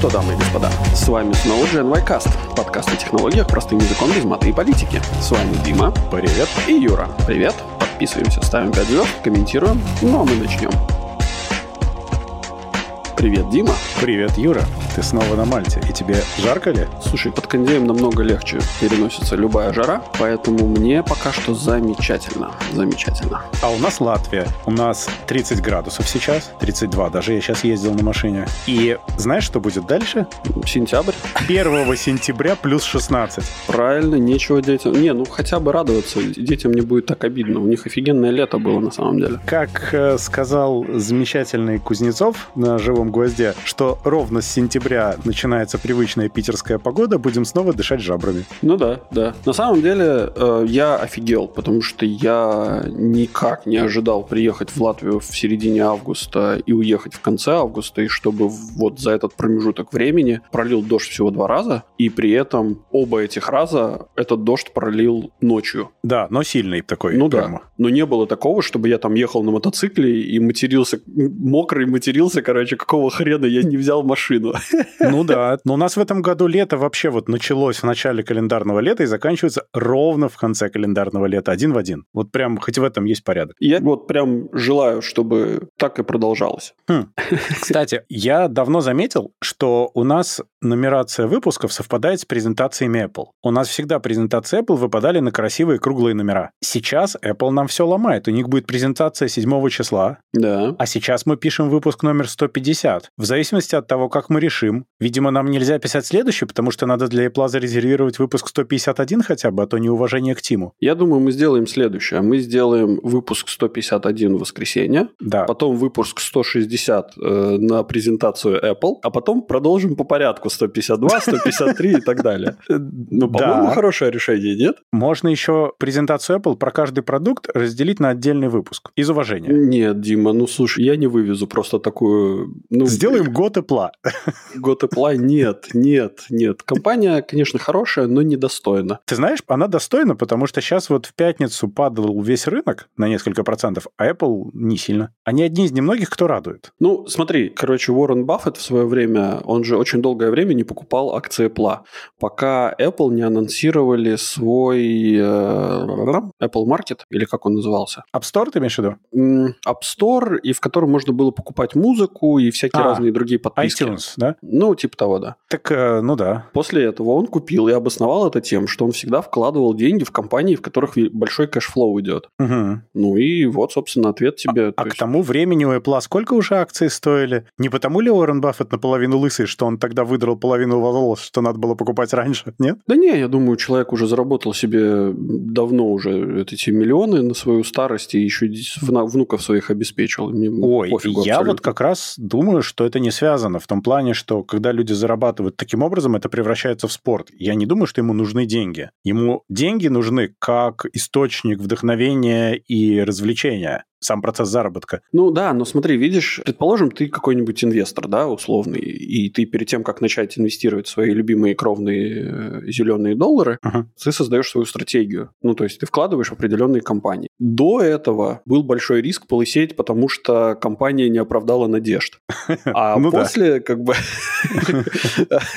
что, дамы и господа, с вами снова GenY Cast, подкаст о технологиях простым языком без маты и политики. С вами Дима. Привет. И Юра. Привет. Подписываемся, ставим 5 звезд, комментируем. Ну а мы начнем. Привет, Дима. Привет, Юра. Ты снова на Мальте. И тебе жарко ли? Слушай, кондеем намного легче переносится любая жара, поэтому мне пока что замечательно. Замечательно. А у нас Латвия. У нас 30 градусов сейчас, 32 даже я сейчас ездил на машине. И знаешь, что будет дальше? Сентябрь. 1 сентября плюс 16. Правильно, нечего детям. Не, ну хотя бы радоваться. Детям не будет так обидно. У них офигенное лето было на самом деле. Как э, сказал замечательный Кузнецов на живом гвозде, что ровно с сентября начинается привычная питерская погода, будем снова дышать жабрами. Ну да, да. На самом деле э, я офигел, потому что я никак не ожидал приехать в Латвию в середине августа и уехать в конце августа, и чтобы вот за этот промежуток времени пролил дождь всего два раза, и при этом оба этих раза этот дождь пролил ночью. Да, но сильный такой. Ну прямо. да. Но не было такого, чтобы я там ехал на мотоцикле и матерился, мокрый матерился, короче, какого хрена я не взял машину. Ну да, но у нас в этом году лето вообще вот началось в начале календарного лета и заканчивается ровно в конце календарного лета, один в один. Вот прям хоть в этом есть порядок. Я вот прям желаю, чтобы так и продолжалось. Хм. Кстати, я давно заметил, что у нас нумерация выпусков совпадает с презентациями Apple. У нас всегда презентации Apple выпадали на красивые круглые номера. Сейчас Apple нам все ломает. У них будет презентация 7 числа, Да. а сейчас мы пишем выпуск номер 150. В зависимости от того, как мы решим. Видимо, нам нельзя писать следующий, потому что надо для Apple зарезервировать выпуск 151 хотя бы, а то неуважение к Тиму. Я думаю, мы сделаем следующее. Мы сделаем выпуск 151 в воскресенье, Да. потом выпуск 160 э, на презентацию Apple, а потом продолжим по порядку 152, 153 и так далее. Ну, по-моему, Да. хорошее решение, нет? Можно еще презентацию Apple про каждый продукт разделить на отдельный выпуск. Из уважения. Нет, Дима, ну слушай, я не вывезу просто такую... Ну, Сделаем год Apple. год Apple. Нет, нет, нет. Компания, конечно, хорошая, но недостойна. Ты знаешь, она достойна, потому что сейчас вот в пятницу падал весь рынок на несколько процентов, а Apple не сильно. Они одни из немногих, кто радует. Ну, смотри, короче, Уоррен Баффет в свое время, он же очень долгое время не покупал акции Apple, пока Apple не анонсировали свой э, Apple Market, или как он назывался, App Store ты имеешь в виду? App Store, и в котором можно было покупать музыку и всякие А, разные другие подписки. iTunes, да? Ну, типа того, да. Так, э, ну да. После этого он купил и обосновал это тем, что он всегда вкладывал деньги в компании, в которых большой cash flow идет. Мгм. Ну и вот, собственно, ответ тебе. А к есть- тому времени у Apple сколько уже акций стоили? Не потому ли Уоррен Баффет наполовину лысый, что он тогда выдрал половину волос, что надо было покупать раньше? Нет? Да не, я думаю, человек уже заработал себе давно уже эти миллионы на свою старость и еще внуков своих обеспечил. Мне Ой, пофигу я абсолютно. вот как раз думаю, что это не связано в том плане, что когда люди зарабатывают таким образом, это превращается в спорт. Я не думаю, что ему нужны деньги. Ему деньги нужны как источник вдохновения и развлечения. Сам процесс заработка. Ну да, но смотри, видишь, предположим, ты какой-нибудь инвестор, да, условный, и ты перед тем, как начать инвестировать в свои любимые кровные э, зеленые доллары, Ага. ты создаешь свою стратегию. Ну, то есть ты вкладываешь в определенные компании. До этого был большой риск полысеть, потому что компания не оправдала надежд. А Ну после, как бы,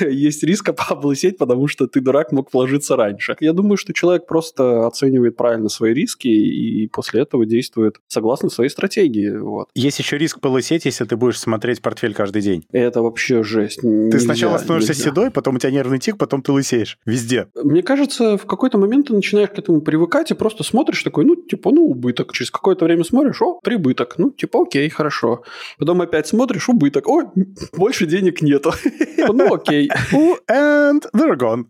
есть риск облысеть, потому что ты, дурак, мог вложиться раньше. Я думаю, что человек просто оценивает правильно свои риски и после этого действует согласно своей стратегии. Вот. Есть еще риск полысеть, если ты будешь смотреть портфель каждый день. Это вообще жесть. Ты сначала становишься седой, потом у тебя нервный тик, потом ты лысеешь. Везде. Мне кажется, в какой-то момент ты начинаешь к этому привыкать и просто смотришь такой, ну, типа, ну, убыток. Через какое-то время смотришь, о, прибыток. Ну, типа, окей, хорошо. Потом опять смотришь, убыток. О, больше денег нету. Ну, окей. And they're gone.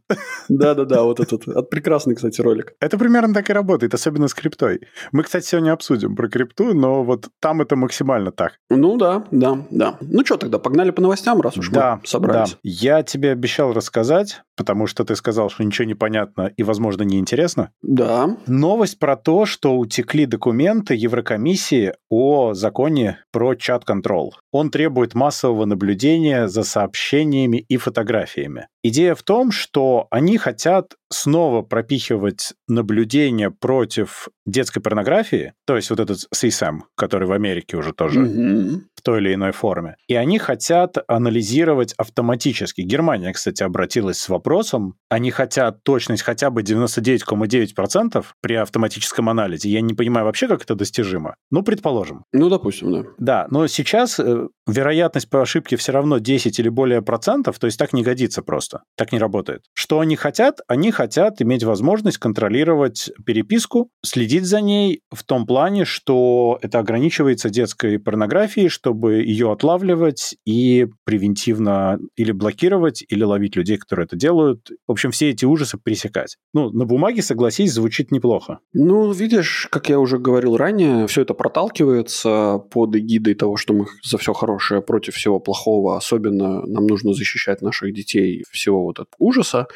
Да-да-да, вот этот от прекрасный, кстати, ролик. Это примерно так и работает, особенно с криптой. Мы, кстати, сегодня обсудим про крипту, но вот там это максимально так. Ну да, да, да. Ну что тогда, погнали по новостям, раз уж да, мы собрались. да. Я тебе обещал рассказать, потому что ты сказал, что ничего не понятно и, возможно, неинтересно. Да. Новость про то, что утекли документы Еврокомиссии о законе про чат-контрол. Он требует массового наблюдения за сообщениями и фотографиями. Идея в том, что они хотят снова пропихивать наблюдение против детской порнографии, то есть вот этот CSAM, который в Америке уже тоже Мгм. Той или иной форме. И они хотят анализировать автоматически. Германия, кстати, обратилась с вопросом. Они хотят точность хотя бы 99,9% при автоматическом анализе. Я не понимаю вообще, как это достижимо. Ну, предположим. Ну, допустим, да. Да, но сейчас э, вероятность по ошибке все равно 10 или более процентов, то есть так не годится просто. Так не работает. Что они хотят? Они хотят иметь возможность контролировать переписку, следить за ней в том плане, что это ограничивается детской порнографией, чтобы ее отлавливать и превентивно или блокировать, или ловить людей, которые это делают. В общем, все эти ужасы пресекать. Ну, на бумаге, согласись, звучит неплохо. Ну, видишь, как я уже говорил ранее, все это проталкивается под эгидой того, что мы за все хорошее против всего плохого. Особенно нам нужно защищать наших детей всего вот этого ужаса.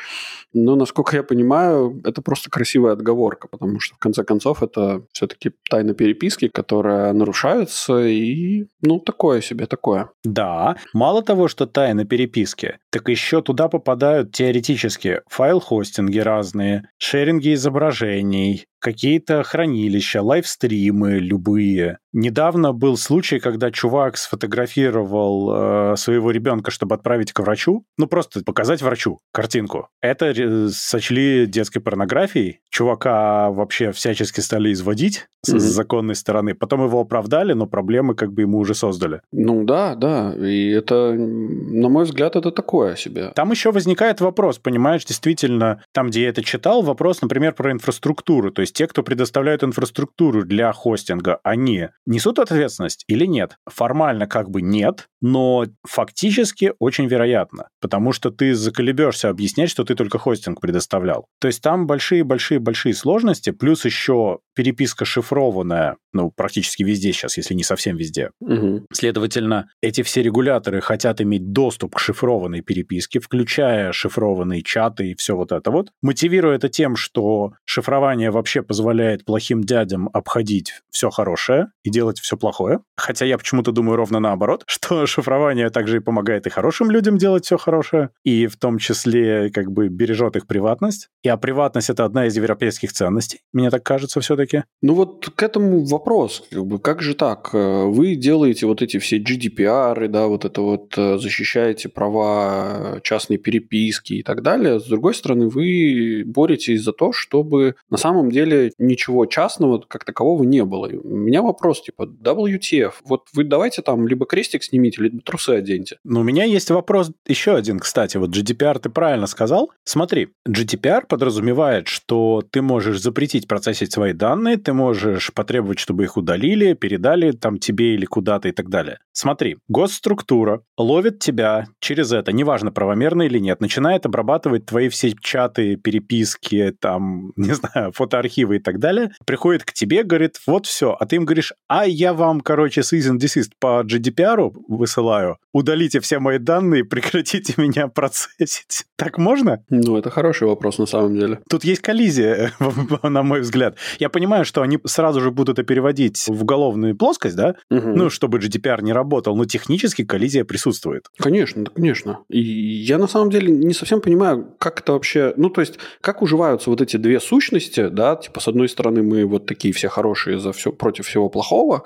Но, насколько я понимаю, это просто красивая отговорка, потому что, в конце концов, это все-таки тайна переписки, которая нарушается, и, ну, такое себе, такое. Да, мало того, что тайна переписки, так еще туда попадают теоретически файл-хостинги разные, шеринги изображений, какие-то хранилища, лайвстримы любые. Недавно был случай, когда чувак сфотографировал э, своего ребенка, чтобы отправить к врачу. Ну, просто показать врачу картинку. Это э, сочли детской порнографией. Чувака вообще всячески стали изводить mm-hmm. с законной стороны. Потом его оправдали, но проблемы как бы ему уже создали. Ну да, да. И это, на мой взгляд, это такое себе. Там еще возникает вопрос, понимаешь, действительно, там, где я это читал, вопрос, например, про инфраструктуру. То есть те, кто предоставляют инфраструктуру для хостинга, они несут ответственность или нет? Формально как бы нет, но фактически очень вероятно, потому что ты заколебешься объяснять, что ты только хостинг предоставлял. То есть там большие-большие-большие сложности, плюс еще переписка шифрованная, ну, практически везде сейчас, если не совсем везде. Угу. Следовательно, эти все регуляторы хотят иметь доступ к шифрованной переписке, включая шифрованные чаты и все вот это вот, мотивируя это тем, что шифрование вообще позволяет плохим дядям обходить все хорошее и делать все плохое. Хотя я почему-то думаю ровно наоборот, что шифрование также и помогает и хорошим людям делать все хорошее, и в том числе как бы бережет их приватность. И а приватность — это одна из европейских ценностей, мне так кажется все-таки. Ну вот к этому вопрос, как бы, как же так? Вы делаете вот эти все GDPR, да, вот это вот э, защищаете права частной переписки и так далее. С другой стороны, вы боретесь за то, чтобы на самом деле ничего частного как такового не было. У меня вопрос, типа, WTF, вот вы давайте там либо крестик снимите, или трусы оденьте. Но у меня есть вопрос еще один, кстати. Вот GDPR ты правильно сказал. Смотри, GDPR подразумевает, что ты можешь запретить процессить свои данные, ты можешь потребовать, чтобы их удалили, передали там тебе или куда-то и так далее. Смотри, госструктура ловит тебя через это, неважно, правомерно или нет, начинает обрабатывать твои все чаты, переписки, там, не знаю, фотоархивы и так далее, приходит к тебе, говорит, вот все, а ты им говоришь, а я вам, короче, cease and desist по GDPR высылаю, удалите все мои данные, прекратите меня процессить. Так можно? Ну, это хороший вопрос на самом деле. Тут есть коллизия, на мой взгляд. Я понимаю, что они сразу же будут это переводить в уголовную плоскость, да? Угу. Ну, чтобы GDPR не работал, но технически коллизия присутствует. Конечно, конечно. И я на самом деле не совсем понимаю, как это вообще... Ну, то есть, как уживаются вот эти две сущности, да? Типа, с одной стороны, мы вот такие все хорошие за все против всего плохого,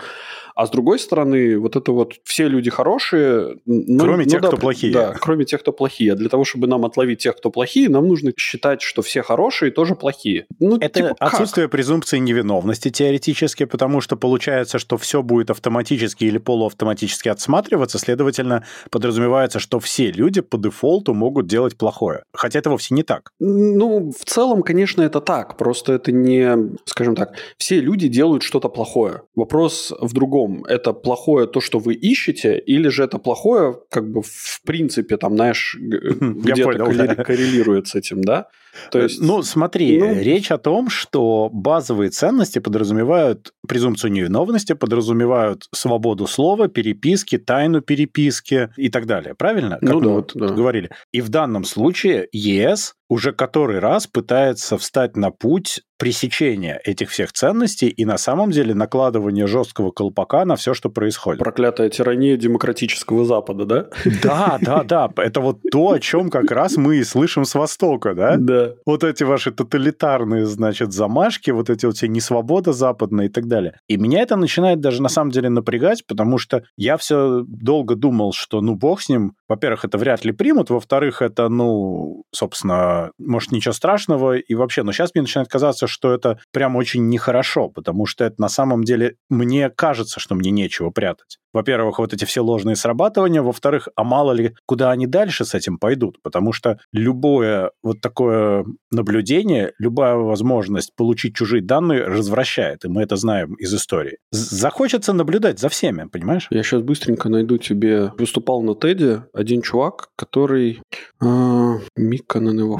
а с другой стороны, вот это вот все люди хорошие. Ну, кроме ну, тех, да, кто плохие. Да, кроме тех, кто плохие. А для того, чтобы нам отловить тех, кто плохие, нам нужно считать, что все хорошие тоже плохие. Ну, это типа, отсутствие как? презумпции невиновности теоретически, потому что получается, что все будет автоматически или полуавтоматически отсматриваться, следовательно, подразумевается, что все люди по дефолту могут делать плохое. Хотя это вовсе не так. Ну, в целом, конечно, это так. Просто это не, скажем так, все люди делают что-то плохое. Вопрос в другом Это плохое то, что вы ищете, или же это плохое, как бы в принципе, там, знаешь, где-то коррелирует с этим, да? То есть, ну, смотри, ну... речь о том, что базовые ценности подразумевают презумпцию невиновности, подразумевают свободу слова, переписки, тайну переписки и так далее. Правильно? Как ну, мы да, вот да. говорили. И в данном случае ЕС уже который раз пытается встать на путь пресечения этих всех ценностей и на самом деле накладывания жесткого колпака на все, что происходит. Проклятая тирания демократического Запада, да? Да, да, да. Это вот то, о чем как раз мы и слышим с Востока, да? Да. Вот эти ваши тоталитарные, значит, замашки, вот эти вот все несвобода западная и так далее. И меня это начинает даже на самом деле напрягать, потому что я все долго думал, что ну бог с ним. Во-первых, это вряд ли примут, во-вторых, это, ну, собственно, может, ничего страшного, и вообще, но сейчас мне начинает казаться, что это прям очень нехорошо, потому что это на самом деле мне кажется, что мне нечего прятать во-первых, вот эти все ложные срабатывания, во-вторых, а мало ли, куда они дальше с этим пойдут, потому что любое вот такое наблюдение, любая возможность получить чужие данные развращает, и мы это знаем из истории. Захочется наблюдать за всеми, понимаешь? Я сейчас быстренько найду тебе. Выступал на Теде один чувак, который... Э, Микканен его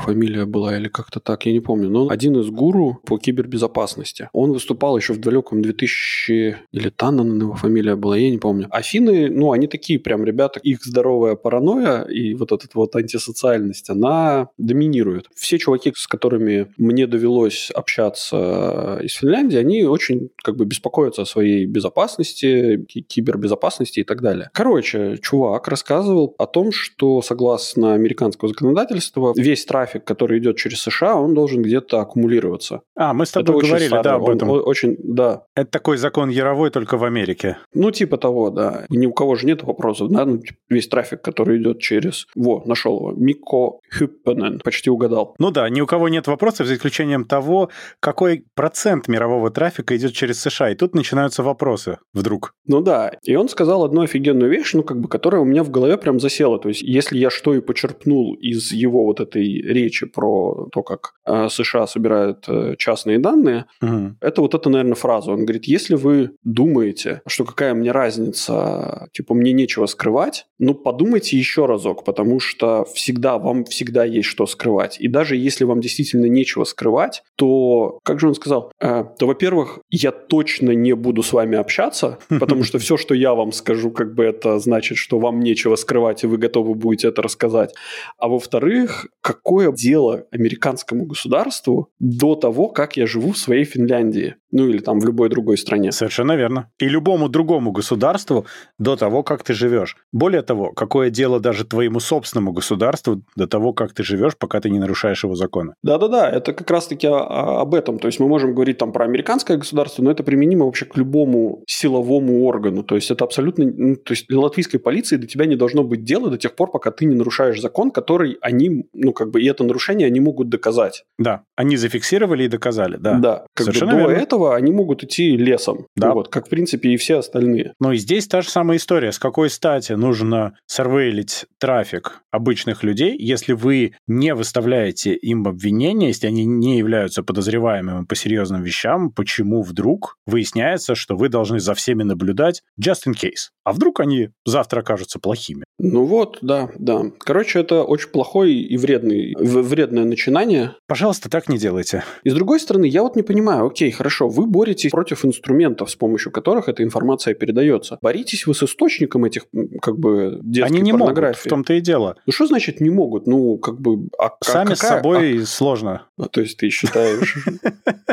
была или как-то так, я не помню, но один из гуру по кибербезопасности. Он выступал еще в далеком 2000... Или Таннен его фамилия была, я не помню. Афины, ну, они такие прям ребята, их здоровая паранойя и вот эта вот антисоциальность, она доминирует. Все чуваки, с которыми мне довелось общаться из Финляндии, они очень как бы беспокоятся о своей безопасности, кибербезопасности и так далее. Короче, чувак рассказывал о том, что согласно американского законодательства, весь трафик, который идет через США, он должен где-то аккумулироваться. А, мы с тобой Это говорили, да, об этом. Он, очень, да. Это такой закон Яровой только в Америке. Ну, типа того, да. Ни у кого же нет вопросов, да, ну, типа, весь трафик, который идет через... Во, нашел его. Мико Хюппенен. Почти угадал. Ну да, ни у кого нет вопросов, за исключением того, какой процент мирового трафика идет через США. И тут начинаются вопросы вдруг. Ну да. И он сказал одну офигенную вещь, ну как бы, которая у меня в голове прям засела. То есть, если я что и почерпнул из его вот этой речи про то, как э, США собирают э, частные данные, угу. это вот эта, наверное, фраза. Он говорит, если вы думаете, что какая мне разница, типа, мне нечего скрывать, ну, подумайте еще разок, потому что всегда, вам всегда есть что скрывать. И даже если вам действительно нечего скрывать, то, как же он сказал, э, то, во-первых, я точно не буду с вами общаться, потому что все, что я вам скажу, как бы это значит, что вам нечего скрывать, и вы готовы будете это рассказать. А во-вторых, какое дело американскому государству до того, как я живу в своей Финляндии? Ну, или там в любой другой стране. Совершенно верно. И любому другому государству до того, как ты живешь. Более того, какое дело даже твоему собственному государству до того, как ты живешь, пока ты не нарушаешь его законы. Да-да-да, это как раз-таки об этом. То есть мы можем говорить там про американское государство, но это применимо вообще к любому силовому органу. То есть это абсолютно... Ну, то есть для латвийской полиции до тебя не должно быть дела до тех пор, пока ты не нарушаешь закон, который они, ну как бы, и это нарушение они могут доказать. Да, они зафиксировали и доказали, да. Да, как Совершенно бы до верно. этого они могут идти лесом. Да. Ну, вот, как в принципе и все остальные. Но и здесь та же самая история. С какой стати нужно сорвейлить трафик обычных людей, если вы не выставляете им обвинения, если они не являются подозреваемыми по серьезным вещам, почему вдруг выясняется, что вы должны за всеми наблюдать just in case? А вдруг они завтра окажутся плохими? Ну вот, да, да. Короче, это очень плохой и вредный, вредное начинание. Пожалуйста, так не делайте. И с другой стороны, я вот не понимаю, окей, хорошо, вы боретесь против инструментов, с помощью которых эта информация передается. Боритесь вы с источником этих, как бы, детской Они не могут, в том-то и дело. Ну что значит не могут? Ну, как бы... А, Сами какая, с собой а... сложно. А, то есть ты считаешь...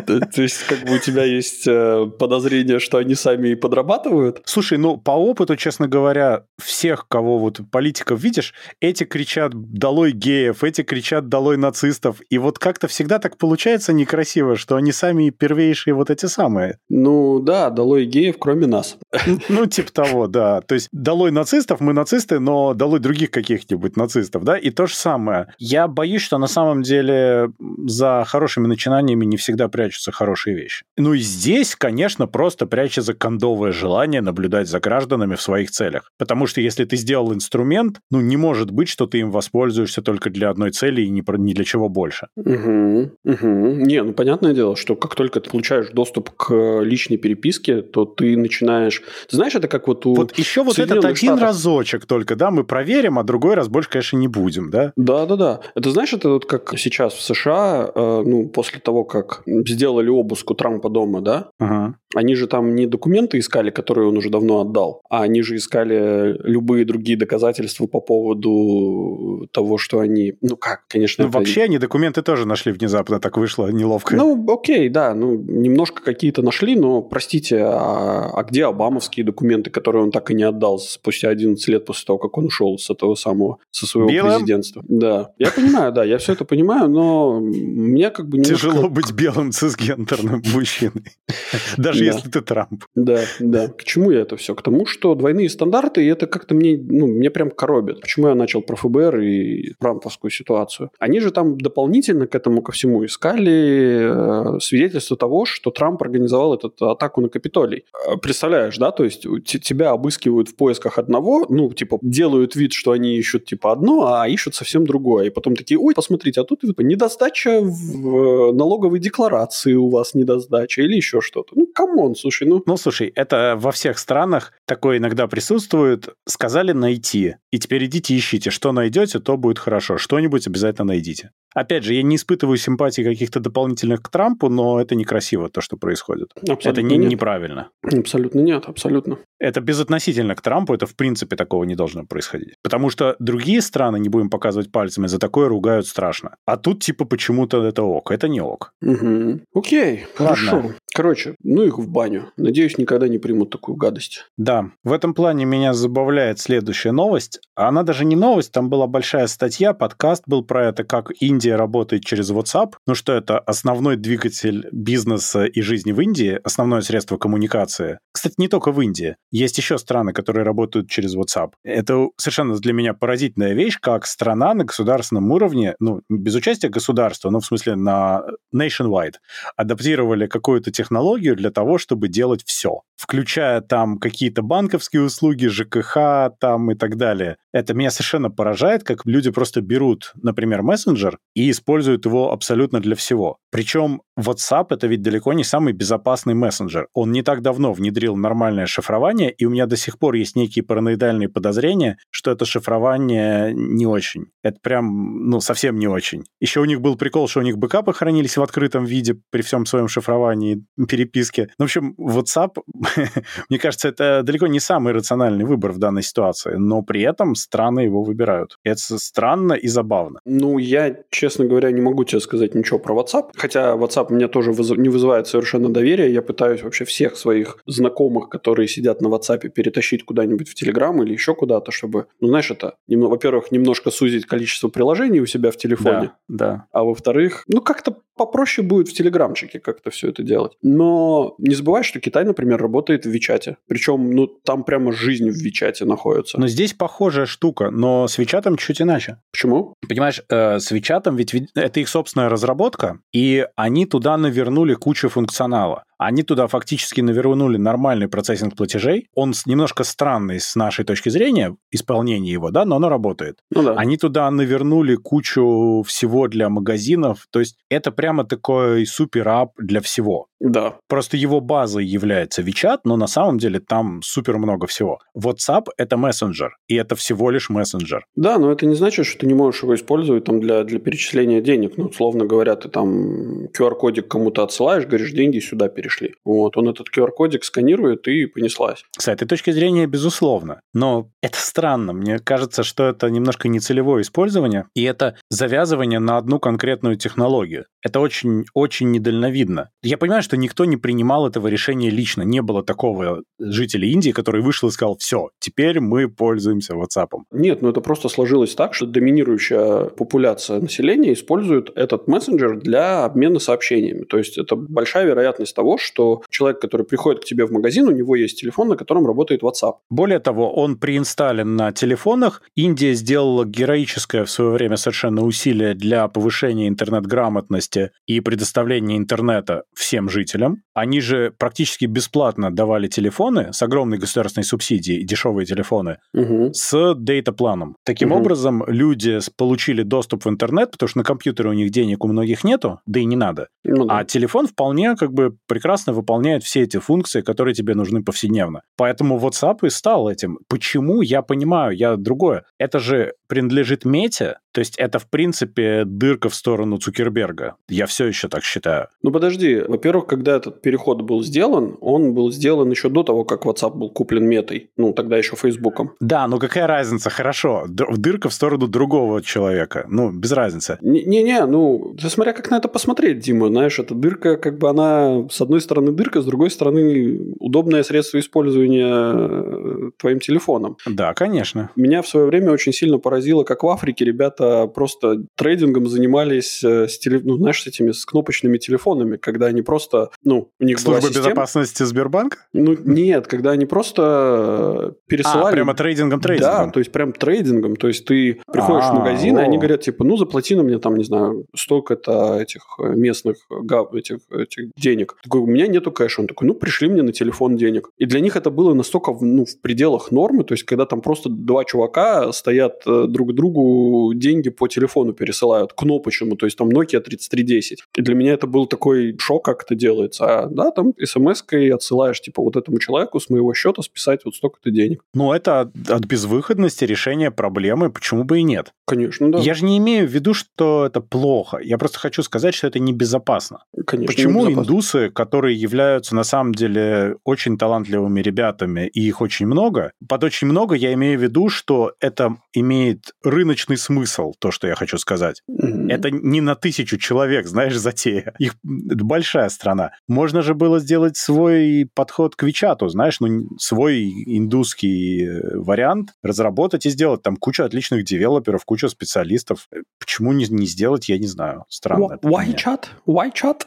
То есть как бы у тебя есть э, подозрение, что они сами и подрабатывают? Слушай, ну по опыту, честно говоря, всех, кого вот политиков видишь, эти кричат «долой геев», эти кричат «долой нацистов». И вот как-то всегда так получается некрасиво, что они сами первейшие вот эти самые. Ну да, «долой геев», кроме нас. Ну, типа того, да. То есть «долой нацистов», мы нацисты, но «долой других каких-нибудь нацистов», да? И то же самое. Я боюсь, что на самом деле за хорошими начинаниями не всегда прячутся хорошие вещи. Ну и здесь, конечно, просто прячется кондовое желание наблюдать за гражданами в своих целях. Потому что если ты сделал инструмент, ну не может быть, что ты им воспользуешься только для одной цели и ни, ни для чего больше. Угу, угу. Не, ну понятное дело, что как только ты получаешь доступ к личной переписке, то ты начинаешь... Ты знаешь, это как вот у... Вот еще вот этот один разочек только, да, мы проверим, а другой раз больше, конечно, не будем, да? Да-да-да. Это знаешь, это вот как сейчас в США, э, ну, после того, как сделали обыск у Трампа дома, да, ага. они же там не документы искали, которые он уже давно отдал, а они же искали любые другие доказательства по поводу того, что они, ну как, конечно, конечно. Ну, это... вообще они документы тоже нашли внезапно, так вышло неловко. Ну, окей, да, ну, немножко какие-то нашли, но, простите, а, а где обамовские документы, которые он так и не отдал спустя 11 лет после того, как он ушел с этого самого, со своего Белым? президентства? Да, я понимаю, да, я все это понимаю, но мне как бы немножко... Тяжело быть белым цисгендерным мужчиной, даже если ты Трамп. Да, да. К чему я это все? К тому, что двойные стандарты, и это как-то мне, ну, мне прям коробит. Почему я начал про ФБР и трамповскую ситуацию? Они же там дополнительно к этому ко всему искали э, свидетельство того, что Трамп организовал эту атаку на Капитолий. Э, представляешь, да? То есть тебя обыскивают в поисках одного, ну, типа, делают вид, что они ищут, типа, одно, а ищут совсем другое. И потом такие, ой, посмотрите, а тут недостача в налоговой декларации у вас недостача или еще что-то. Ну, камон, слушай, ну... Ну, слушай, это во всех странах такое иногда присутствует. Сказали найти, и теперь идите ищите. Что найдете, то будет хорошо. Что-нибудь обязательно найдите. Опять же, я не испытываю симпатии каких-то дополнительных к Трампу, но это некрасиво, то, что происходит. Абсолютно это не, нет. неправильно. Абсолютно нет, абсолютно. Это безотносительно к Трампу, это в принципе такого не должно происходить. Потому что другие страны, не будем показывать пальцами, за такое ругают страшно. А тут типа почему-то это ok. Это не ok. Угу. Окей, Ладно. хорошо. Короче, ну их в баню. Надеюсь, никогда не примут такую гадость. Да, в этом плане меня забавляет следующая новость. Она даже не новость, там была большая статья, подкаст был про это, как Индия работает через WhatsApp. Ну что это основной двигатель бизнеса и жизни в Индии, основное средство коммуникации. Кстати, не только в Индии. Есть еще страны, которые работают через WhatsApp. Это совершенно для меня поразительная вещь, как страна на государственном уровне, ну, без участия государства, но в смысле на nationwide, адаптировали какую-то технологию для того, чтобы делать все, включая там какие-то банковские услуги, ЖКХ там и так далее. Это меня совершенно поражает, как люди просто берут, например, мессенджер и используют его абсолютно для всего. Причем WhatsApp — это ведь далеко не самый безопасный мессенджер. Он не так давно внедрил нормальное шифрование, и у меня до сих пор есть некие параноидальные подозрения, что это шифрование не очень. Это прям, ну, совсем не очень. Еще у них был прикол, что у них бэкапы хранились в открытом виде при всем своем шифровании, переписке. Ну, в общем, WhatsApp, мне кажется, это далеко не самый рациональный выбор в данной ситуации, но при этом страны его выбирают. Это странно и забавно. Ну, я, честно говоря, не могу тебе сказать ничего про WhatsApp, хотя WhatsApp меня тоже выз... не вызывает совершенно доверия. Я пытаюсь вообще всех своих знакомых, которые сидят на WhatsApp, перетащить куда-нибудь в Telegram или еще куда-то, чтобы, ну, знаешь, это, во-первых, немножко сузить количество приложений у себя в телефоне. Да, да. А во-вторых, ну, как-то попроще будет в Телеграмчике как-то все это делать. Но не забывай, что Китай, например, работает в Вичате. Причем, ну, там прямо жизнь в Вичате находится. Но здесь похожая штука, но с Вичатом чуть иначе. Почему? Понимаешь, э, с Вичатом ведь это их собственная разработка, и они туда навернули кучу функционала. Они туда фактически навернули нормальный процессинг платежей. Он немножко странный с нашей точки зрения, исполнение его, да, но оно работает. Ну, да. Они туда навернули кучу всего для магазинов. То есть это прямо такой супер-ап для всего. Да. Просто его базой является WeChat, но на самом деле там супер много всего. WhatsApp — это мессенджер, и это всего лишь мессенджер. Да, но это не значит, что ты не можешь его использовать там для, для перечисления денег. Ну, условно говоря, ты там QR-кодик кому-то отсылаешь, говоришь, деньги сюда перешли. Вот, он этот QR-кодик сканирует и понеслась. С этой точки зрения, безусловно. Но это странно. Мне кажется, что это немножко нецелевое использование, и это завязывание на одну конкретную технологию. Это очень-очень недальновидно. Я понимаю, что никто не принимал этого решения лично. Не было такого жителя Индии, который вышел и сказал, все, теперь мы пользуемся WhatsApp. Нет, ну это просто сложилось так, что доминирующая популяция населения использует этот мессенджер для обмена сообщениями. То есть это большая вероятность того, что человек, который приходит к тебе в магазин, у него есть телефон, на котором работает WhatsApp. Более того, он преинсталлен на телефонах. Индия сделала героическое в свое время совершенно усилие для повышения интернет-грамотности и предоставления интернета всем жителям жителям. Они же практически бесплатно давали телефоны с огромной государственной субсидией, дешевые телефоны, угу. с дейта-планом. Таким угу. образом, люди получили доступ в интернет, потому что на компьютере у них денег у многих нету, да и не надо. Ну, да. А телефон вполне как бы прекрасно выполняет все эти функции, которые тебе нужны повседневно. Поэтому WhatsApp и стал этим. Почему? Я понимаю, я другое. Это же принадлежит Мете, то есть это, в принципе, дырка в сторону Цукерберга. Я все еще так считаю. Ну, подожди. Во-первых, когда этот переход был сделан, он был сделан еще до того, как WhatsApp был куплен метой. Ну, тогда еще Фейсбуком. Да, но какая разница? Хорошо. Дырка в сторону другого человека. Ну, без разницы. Не-не, ну, ты смотря как на это посмотреть, Дима. Знаешь, эта дырка, как бы она, с одной стороны дырка, с другой стороны удобное средство использования э, твоим телефоном. Да, конечно. Меня в свое время очень сильно поразило, как в Африке ребята просто трейдингом занимались э, с, теле... ну, знаешь, с этими с кнопочными телефонами, когда они просто, ну, у них Служба система... безопасности Сбербанка? Ну, нет, когда они просто пересылали... А, прямо трейдингом, трейдингом? Да, то есть прям трейдингом. То есть ты приходишь А-а-а, в магазин, и они говорят, типа, ну, заплати на мне там, не знаю, столько-то этих местных гав, этих, этих денег. Такой, у меня нету кэша. Он такой, ну, пришли мне на телефон денег. И для них это было настолько ну, в пределах нормы, то есть когда там просто два чувака стоят э, друг другу деньги по телефону пересылают, кнопочному, то есть там Nokia 3310. И для меня это был такой шок, как это делается. А, да, там смс-кой отсылаешь, типа, вот этому человеку с моего счета списать вот столько-то денег. Ну, это от, от безвыходности решения проблемы, почему бы и нет? Конечно, да. Я же не имею в виду, что это плохо. Я просто хочу сказать, что это небезопасно. Конечно, Почему небезопасно. индусы, которые являются на самом деле очень талантливыми ребятами, и их очень много, под очень много я имею в виду, что это имеет рыночный смысл, то, что я хочу сказать. Mm-hmm. Это не на тысячу человек, знаешь, затея. Их большая страна. Можно же было сделать свой подход к Вичату, знаешь, ну, свой индусский э, вариант разработать и сделать. Там куча отличных девелоперов, куча специалистов. Почему не, не сделать, я не знаю. Странно. Why chat? Why chat?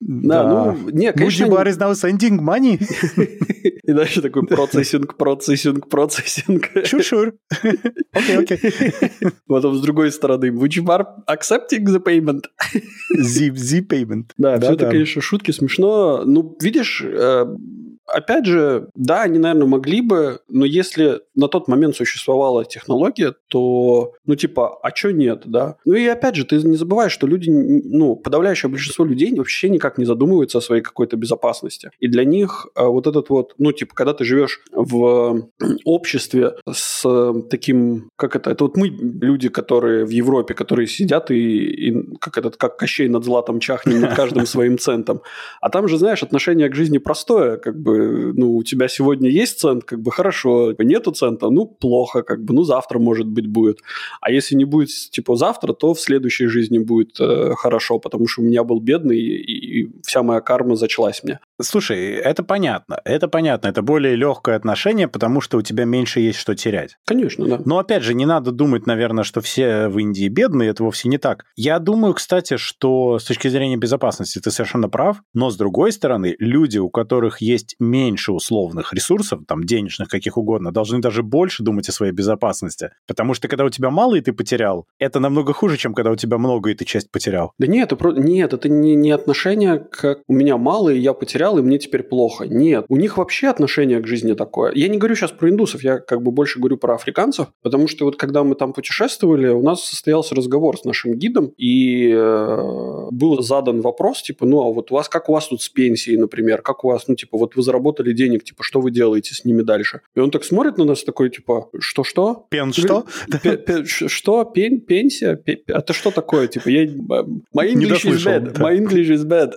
Да, ну, не, конечно... Would is now sending money? И дальше такой процессинг, процессинг, процессинг. Sure, sure. Окей, окей. Потом с другой стороны, which bar accepting the payment? Z, Z payment. Да, все это, конечно, шутки, смешно. Ну, видишь, э, Опять же, да, они, наверное, могли бы, но если на тот момент существовала технология, то, ну, типа, а чё нет, да? Ну и опять же, ты не забываешь, что люди, ну, подавляющее большинство людей вообще никак не задумываются о своей какой-то безопасности. И для них э, вот этот вот, ну, типа, когда ты живешь в обществе с таким, как это, это вот мы, люди, которые в Европе, которые сидят и, и как этот, как Кощей над златом чахнем над каждым своим центом. А там же, знаешь, отношение к жизни простое, как бы ну, у тебя сегодня есть цент, как бы хорошо, нету цента, ну, плохо, как бы, ну, завтра, может быть, будет. А если не будет, типа, завтра, то в следующей жизни будет э, хорошо, потому что у меня был бедный, и, и вся моя карма зачлась мне. Слушай, это понятно, это понятно, это более легкое отношение, потому что у тебя меньше есть что терять. Конечно, да. Но, опять же, не надо думать, наверное, что все в Индии бедные, это вовсе не так. Я думаю, кстати, что с точки зрения безопасности ты совершенно прав, но, с другой стороны, люди, у которых есть меньше условных ресурсов, там, денежных, каких угодно, должны даже больше думать о своей безопасности. Потому что когда у тебя мало, и ты потерял, это намного хуже, чем когда у тебя много, и ты часть потерял. Да нет, это, нет, это не, не отношение, как у меня мало, и я потерял, и мне теперь плохо. Нет, у них вообще отношение к жизни такое. Я не говорю сейчас про индусов, я как бы больше говорю про африканцев, потому что вот когда мы там путешествовали, у нас состоялся разговор с нашим гидом, и э, был задан вопрос, типа, ну, а вот у вас, как у вас тут с пенсией, например, как у вас, ну, типа, вот вы заработали денег, типа, что вы делаете с ними дальше? И он так смотрит на нас такой, типа, что-что? Пен что? Что? Пен, пенсия? Это что такое? Типа, я... My English is bad. My English is bad.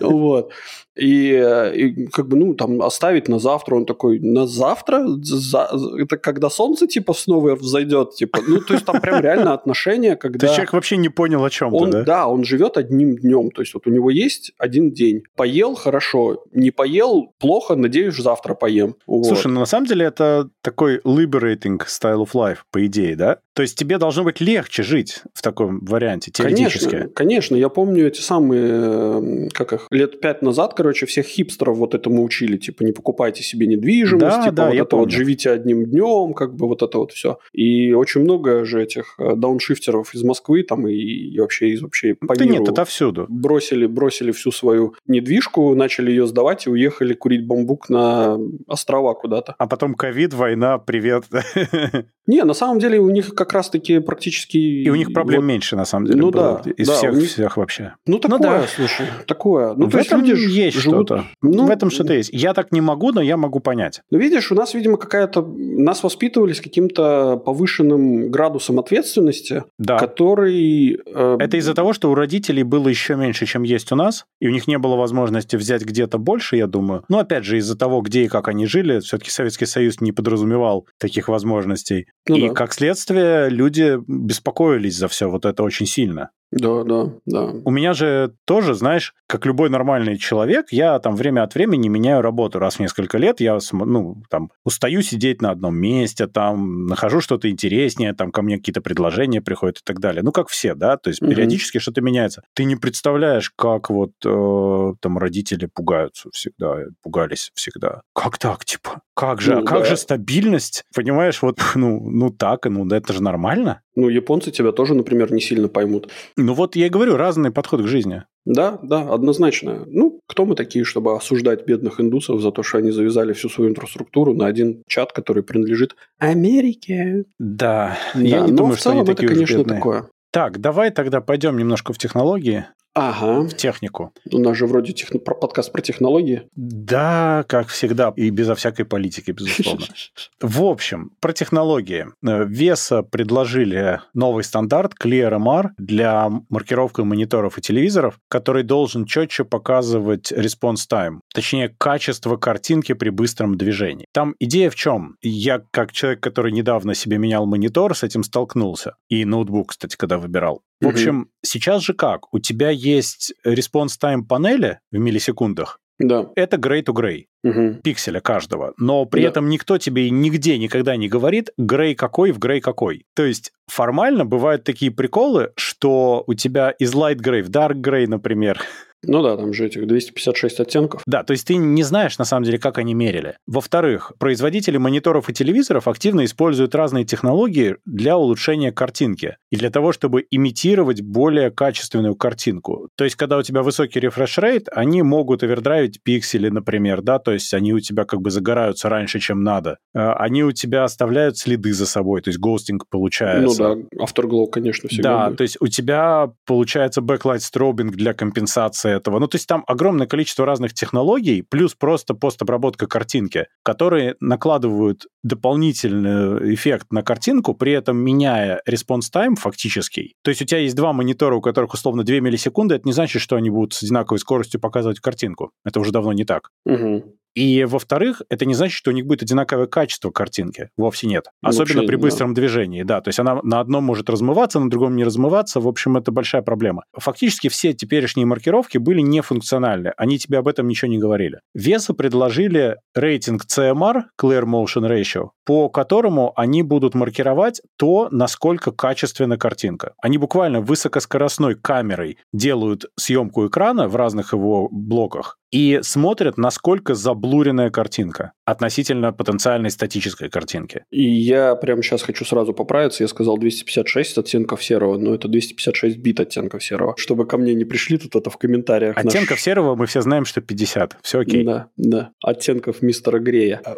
Вот. И, и как бы, ну, там, оставить на завтра, он такой, на завтра? За, это когда солнце, типа, снова взойдет, типа, ну, то есть там прям реально отношения, когда... Есть человек вообще не понял о чем он, да? Да, он живет одним днем, то есть вот у него есть один день. Поел – хорошо, не поел – плохо, надеюсь, завтра поем. Вот. Слушай, ну, на самом деле это такой liberating style of life, по идее, да? То есть тебе должно быть легче жить в таком варианте, теоретически. Конечно, конечно. Я помню эти самые, как их, лет пять назад, короче, всех хипстеров вот этому учили. Типа, не покупайте себе недвижимость, да, типа, да, вот это помню. вот живите одним днем, как бы вот это вот все. И очень много же этих э, дауншифтеров из Москвы там и, и вообще из вообще по да миру нет, это всюду. Бросили, бросили всю свою недвижку, начали ее сдавать и уехали курить бамбук на острова куда-то. А потом ковид, война, привет. Не, на самом деле у них как раз-таки практически... И у них проблем вот, меньше, на самом деле, ну, было, да, из да, всех, них... всех вообще. Ну, такое, ну, да. слушай, такое. Ну, в то этом люди есть живут- что-то. Ну, в этом что-то есть. Я так не могу, но я могу понять. Ну, видишь, у нас, видимо, какая-то... Нас воспитывали с каким-то повышенным градусом ответственности, Да. который... э, Это из-за того, что у родителей было еще меньше, чем есть у нас, и у них не было возможности взять где-то больше, я думаю. Но опять же, из-за того, где и как они жили, все-таки Советский Союз не подразумевал таких возможностей. Ну и да. как следствие, люди беспокоились за все вот это очень сильно. Да, да, да. У меня же тоже, знаешь, как любой нормальный человек, я там время от времени меняю работу раз в несколько лет. Я, ну, там, устаю сидеть на одном месте, там, нахожу что-то интереснее, там, ко мне какие-то предложения приходят и так далее. Ну, как все, да, то есть периодически что-то меняется. Ты не представляешь, как вот э, там родители пугаются всегда, пугались всегда. Как так, типа? Как же, Ну, а как да. же стабильность? Понимаешь, вот, ну, ну так, ну, да это же нормально. Ну, японцы тебя тоже, например, не сильно поймут. Ну, вот я и говорю, разный подход к жизни. Да, да, однозначно. Ну, кто мы такие, чтобы осуждать бедных индусов за то, что они завязали всю свою инфраструктуру на один чат, который принадлежит Америке? Да, Да, я не но думаю, в что они целом это, такие конечно, бедные. такое. Так, давай тогда пойдем немножко в технологии, Ага. в технику. У нас же вроде техно- про подкаст про технологии. Да, как всегда, и безо всякой политики, безусловно. В общем, про технологии. Э, Веса предложили новый стандарт ClearMR для маркировки мониторов и телевизоров, который должен четче показывать response time, точнее, качество картинки при быстром движении. Там идея в чем? Я, как человек, который недавно себе менял монитор, с этим столкнулся. И ноутбук, кстати, когда выбирал. В общем, сейчас же как? У тебя есть response time панели в миллисекундах. Да. Это gray to gray Мгм. пикселя каждого, но при Да. этом никто тебе нигде никогда не говорит грей какой в грей какой. То есть формально бывают такие приколы, что у тебя из light gray в dark gray, например. Ну да, там же этих 256 оттенков. Да, то есть ты не знаешь на самом деле, как они мерили. Во-вторых, производители мониторов и телевизоров активно используют разные технологии для улучшения картинки и для того, чтобы имитировать более качественную картинку. То есть, когда у тебя высокий rate, они могут овердрайвить пиксели, например, да, то есть они у тебя как бы загораются раньше, чем надо. Э, Они у тебя оставляют следы за собой, то есть гостинг получается. Ну да, Afterglow, конечно, всегда Да, будет. то есть у тебя получается backlight стробинг для компенсации этого. Ну, то есть там огромное количество разных технологий, плюс просто постобработка картинки, которые накладывают дополнительный эффект на картинку, при этом меняя response time фактически. То есть у тебя есть два монитора, у которых условно 2 миллисекунды, это не значит, что они будут с одинаковой скоростью показывать картинку. Это уже давно не так. Мгм. И, во-вторых, это не значит, что у них будет одинаковое качество картинки. Вовсе нет. Особенно Вообще, при да. быстром движении, да. То есть она на одном может размываться, на другом не размываться. В общем, это большая проблема. Фактически все теперешние маркировки были нефункциональны. Они тебе об этом ничего не говорили. Веса предложили рейтинг CMR, Clear Motion Ratio, по которому они будут маркировать то, насколько качественна картинка. Они буквально высокоскоростной камерой делают съемку экрана в разных его блоках и смотрят, насколько заблуренная картинка относительно потенциальной статической картинки. И я прямо сейчас хочу сразу поправиться. Я сказал 256 оттенков серого, но это 256 бит оттенков серого. Чтобы ко мне не пришли тут это в комментариях. наш- Оттенков серого мы все знаем, что 50. Все окей. Да, да. Оттенков мистера Грея.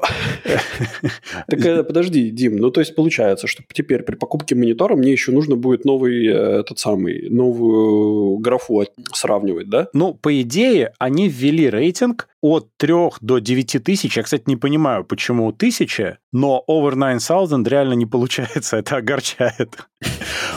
Так э, подожди, Дим, ну то есть получается, что теперь при покупке монитора мне еще нужно будет новый, э, этот самый, новую графу сравнивать, да? Ну, по идее, они ввели рейтинг от 3 до 9 тысяч. Я, кстати, не понимаю, почему 1000, но over 9000 реально не получается. Это огорчает.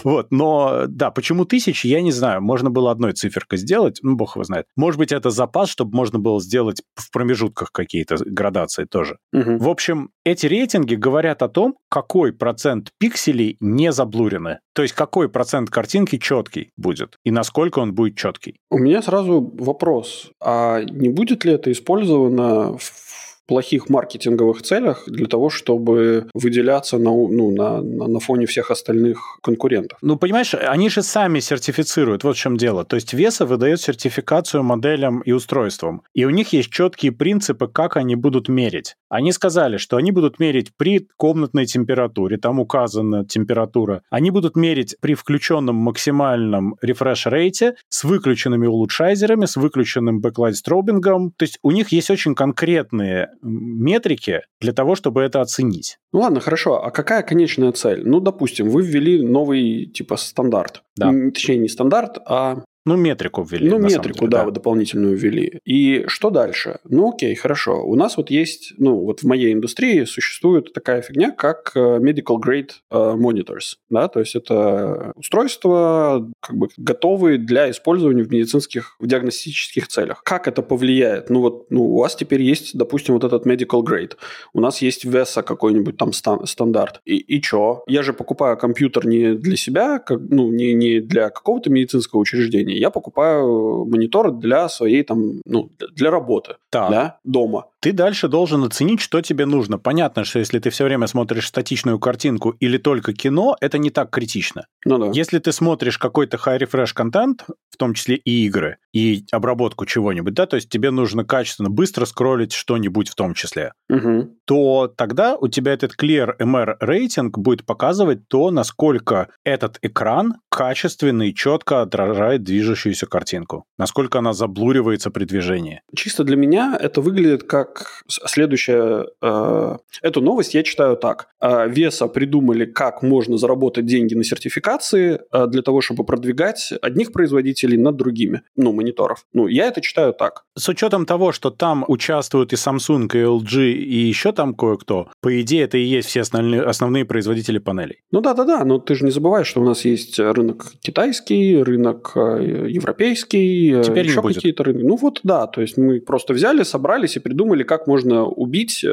Вот, но да, почему 1000, я не знаю. Можно было одной циферкой сделать, ну, бог его знает. Может быть, это запас, чтобы можно было сделать в промежутках какие-то градации тоже. В общем, эти рейтинги говорят о том, какой процент пикселей не заблурены. То есть какой процент картинки четкий будет и насколько он будет четкий. У меня сразу вопрос. А не будет ли это использовано в плохих маркетинговых целях для того, чтобы выделяться на, ну, на, на, на фоне всех остальных конкурентов? Ну, понимаешь, они же сами сертифицируют, вот в чем дело. То есть VESA выдает сертификацию моделям и устройствам. И у них есть четкие принципы, как они будут мерить. Они сказали, что они будут мерить при комнатной температуре, там указана температура. Они будут мерить при включенном максимальном refresh rate 'е с выключенными улучшайзерами, с выключенным backlight strobing 'ом. То есть у них есть очень конкретные метрики для того, чтобы это оценить. Ну ладно, хорошо. А какая конечная цель? Ну, допустим, вы ввели новый типа стандарт. Да. Точнее, не стандарт, а Ну, метрику ввели. Ну, метрику, деле, да, да, дополнительную ввели. И что дальше? Ну, окей, хорошо. У нас вот есть, ну, вот в моей индустрии существует такая фигня, как э, medical grade э, monitors, да, то есть это устройства, как бы готовые для использования в медицинских, в диагностических целях. Как это повлияет? Ну, вот, ну, у вас теперь есть, допустим, вот этот medical grade. У нас есть VESA какой-нибудь там стан- стандарт. И, и чё? Я же покупаю компьютер не для себя, как, ну, не, не для какого-то медицинского учреждения. Я покупаю монитор для своей там, ну, для работы. Так. Да, дома. Ты дальше должен оценить, что тебе нужно. Понятно, что если ты все время смотришь статичную картинку или только кино, это не так критично. Ну да. Если ты смотришь какой-то high refresh контент, в том числе и игры, и обработку чего-нибудь, да, то есть тебе нужно качественно быстро скроллить что-нибудь в том числе, угу. то тогда у тебя этот Clear MR рейтинг будет показывать то, насколько этот экран качественно и четко отражает движущуюся картинку, насколько она заблуривается при движении. Чисто для меня это выглядит как следующее. Э, эту новость я читаю так. Э, Веса придумали, как можно заработать деньги на сертификации э, для того, чтобы продвигать одних производителей над другими, ну, мониторов. Ну, я это читаю так. С учетом того, что там участвуют и Samsung, и LG, и еще там кое-кто, по идее, это и есть все основные, основные производители панелей. Ну да-да-да, но ты же не забываешь, что у нас есть рынок китайский, рынок европейский, Теперь еще какие-то рынки. Ну вот да, то есть мы просто взяли, собрались и придумали, как можно убить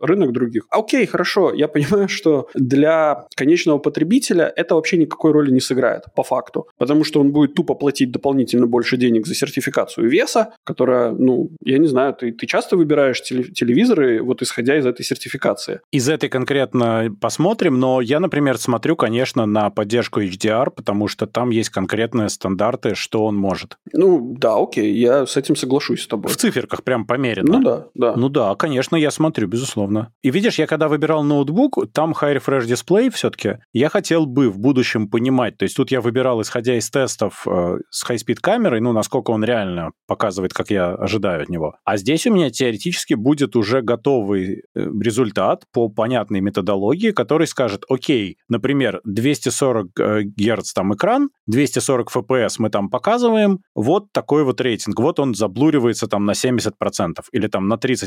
рынок других. Окей, хорошо, я понимаю, что для конечного потребителя это вообще никакой роли не сыграет, по факту. Потому что он будет тупо платить дополнительно больше денег за сертификацию веса, которая, ну, я не знаю, ты, ты часто выбираешь телевизоры, вот исходя из этой сертификации? Из этой конкретно посмотрим, но я, например, смотрю, конечно, на поддержку HDR, потому что там есть конкретные стандарты, что он может. Ну, да, окей, я с этим соглашусь с тобой. В циферках прям померено. Ну да, да. Ну да, конечно, я смотрю, безусловно. И видишь, я когда выбирал ноутбук, там High Refresh Display все-таки, я хотел бы в будущем понимать, то есть тут я выбирал, исходя из тестов э, с High Speed камерой, ну, насколько он реально показывает, как я ожидаю от него. А здесь у меня теоретически будет уже готовый э, результат по понятной методологии, который скажет, окей, например, 240 э, Гц там экран, 240 FPS мы там показываем, вот такой вот рейтинг, вот он заблуривается там на 70% или там на 30%.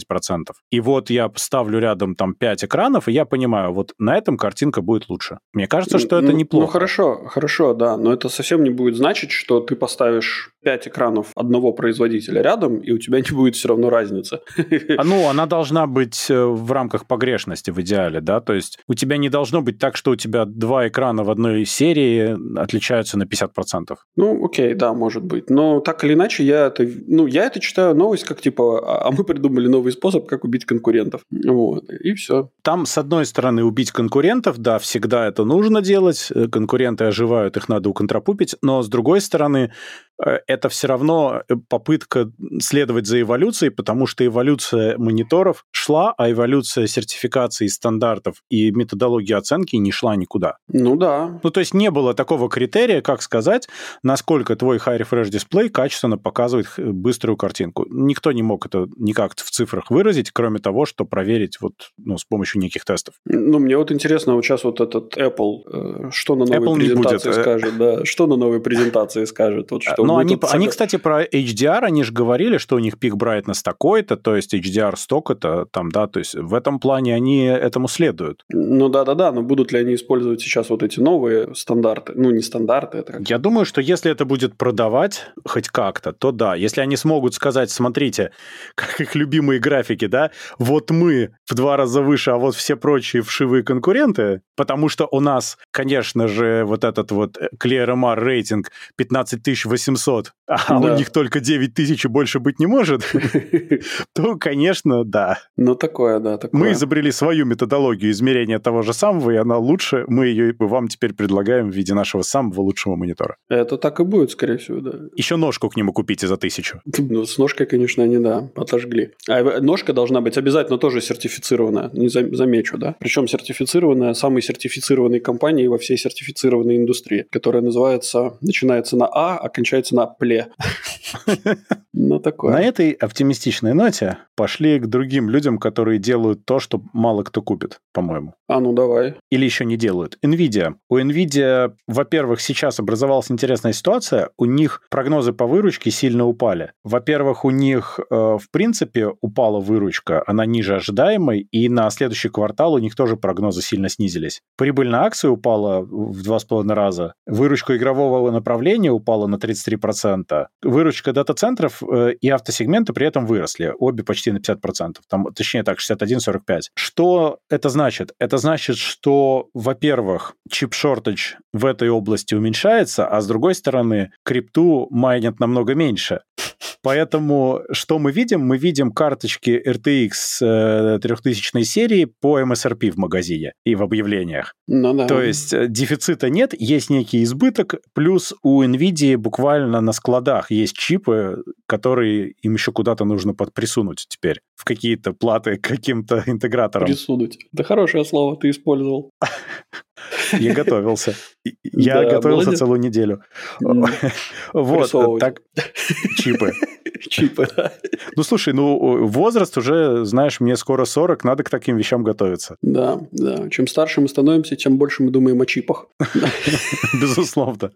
И вот я ставлю рядом там 5 экранов, и я понимаю, вот на этом картинка будет лучше. Мне кажется, что это ну, неплохо. Ну хорошо, хорошо, да, но это совсем не будет значить, что ты поставишь 5 экранов одного производителя рядом, и у тебя не будет все равно разницы. А, ну, она должна быть э, в рамках погрешности в идеале, да, то есть у тебя не должно быть так, что у тебя два экрана в одной серии отличаются на 50%. Ну, окей, да, может быть. Но так или иначе, я это, ну, я это читаю новость как типа, а, а мы придумали новый способ, как убить конкурентов. Вот, и все. Там, с одной стороны, убить конкурентов, да, всегда это нужно делать, э, конкуренты оживают, их надо уконтрапупить, но с другой стороны, это все равно э, попытка следовать за эволюцией, потому что эволюция мониторов шла, а эволюция сертификации стандартов и методологии оценки не шла никуда. Ну да. Ну то есть не было такого критерия, как сказать, насколько твой high refresh дисплей качественно показывает быструю картинку. Никто не мог это никак в цифрах выразить, кроме того, что проверить вот ну, с помощью неких тестов. Ну мне вот интересно, вот сейчас вот этот Apple, э, что на новой Apple презентации скажет, да, что на новой презентации скажет, вот что но они, они, кстати, про HDR, они же говорили, что у них пик брайтнес такой-то, то есть HDR столько-то, там, да, то есть в этом плане они этому следуют. Ну да-да-да, но будут ли они использовать сейчас вот эти новые стандарты? Ну, не стандарты, это как... Я думаю, что если это будет продавать хоть как-то, то да. Если они смогут сказать, смотрите, как их любимые графики, да, вот мы в два раза выше, а вот все прочие вшивые конкуренты, потому что у нас, конечно же, вот этот вот ClearMR рейтинг 15800 700, а да. у них только 9 тысяч и больше быть не может, то, конечно, да. Ну, такое, да, такое. Мы изобрели свою методологию измерения того же самого, и она лучше. Мы ее вам теперь предлагаем в виде нашего самого лучшего монитора. Это так и будет, скорее всего, да. Еще ножку к нему купите за тысячу. Ну, с ножкой, конечно, они, да, отожгли. А ножка должна быть обязательно тоже сертифицированная, не замечу, да. Причем сертифицированная самой сертифицированной компанией во всей сертифицированной индустрии, которая называется, начинается на А, окончается на пле. Ну, такое. На этой оптимистичной ноте пошли к другим людям, которые делают то, что мало кто купит, по-моему. А ну давай. Или еще не делают. NVIDIA. У NVIDIA, во-первых, сейчас образовалась интересная ситуация. У них прогнозы по выручке сильно упали. Во-первых, у них, э, в принципе, упала выручка. Она ниже ожидаемой. И на следующий квартал у них тоже прогнозы сильно снизились. Прибыль на акции упала в два с половиной раза. Выручка игрового направления упала на 33%. Выручка дата-центров э, и автосегмента при этом выросли. Обе почти на 50%. Там, точнее так, 61-45. Что это значит? Это значит, что, во-первых, чип-шортедж в этой области уменьшается, а с другой стороны, крипту майнят намного меньше. Поэтому что мы видим? Мы видим карточки RTX 3000 э, серии по MSRP в магазине и в объявлениях. Ну, да. То есть э, дефицита нет, есть некий избыток, плюс у NVIDIA буквально на складах есть чипы, которые им еще куда-то нужно подприсунуть теперь в какие-то платы каким-то интегратором. Присунуть. Это хорошее слово ты использовал. Я готовился. Я готовился целую неделю. Вот, так, чипы. Чипы, Ну, слушай, ну, возраст уже, знаешь, мне скоро 40, надо к таким вещам готовиться. Да, да. Чем старше мы становимся, тем больше мы думаем о чипах. Безусловно.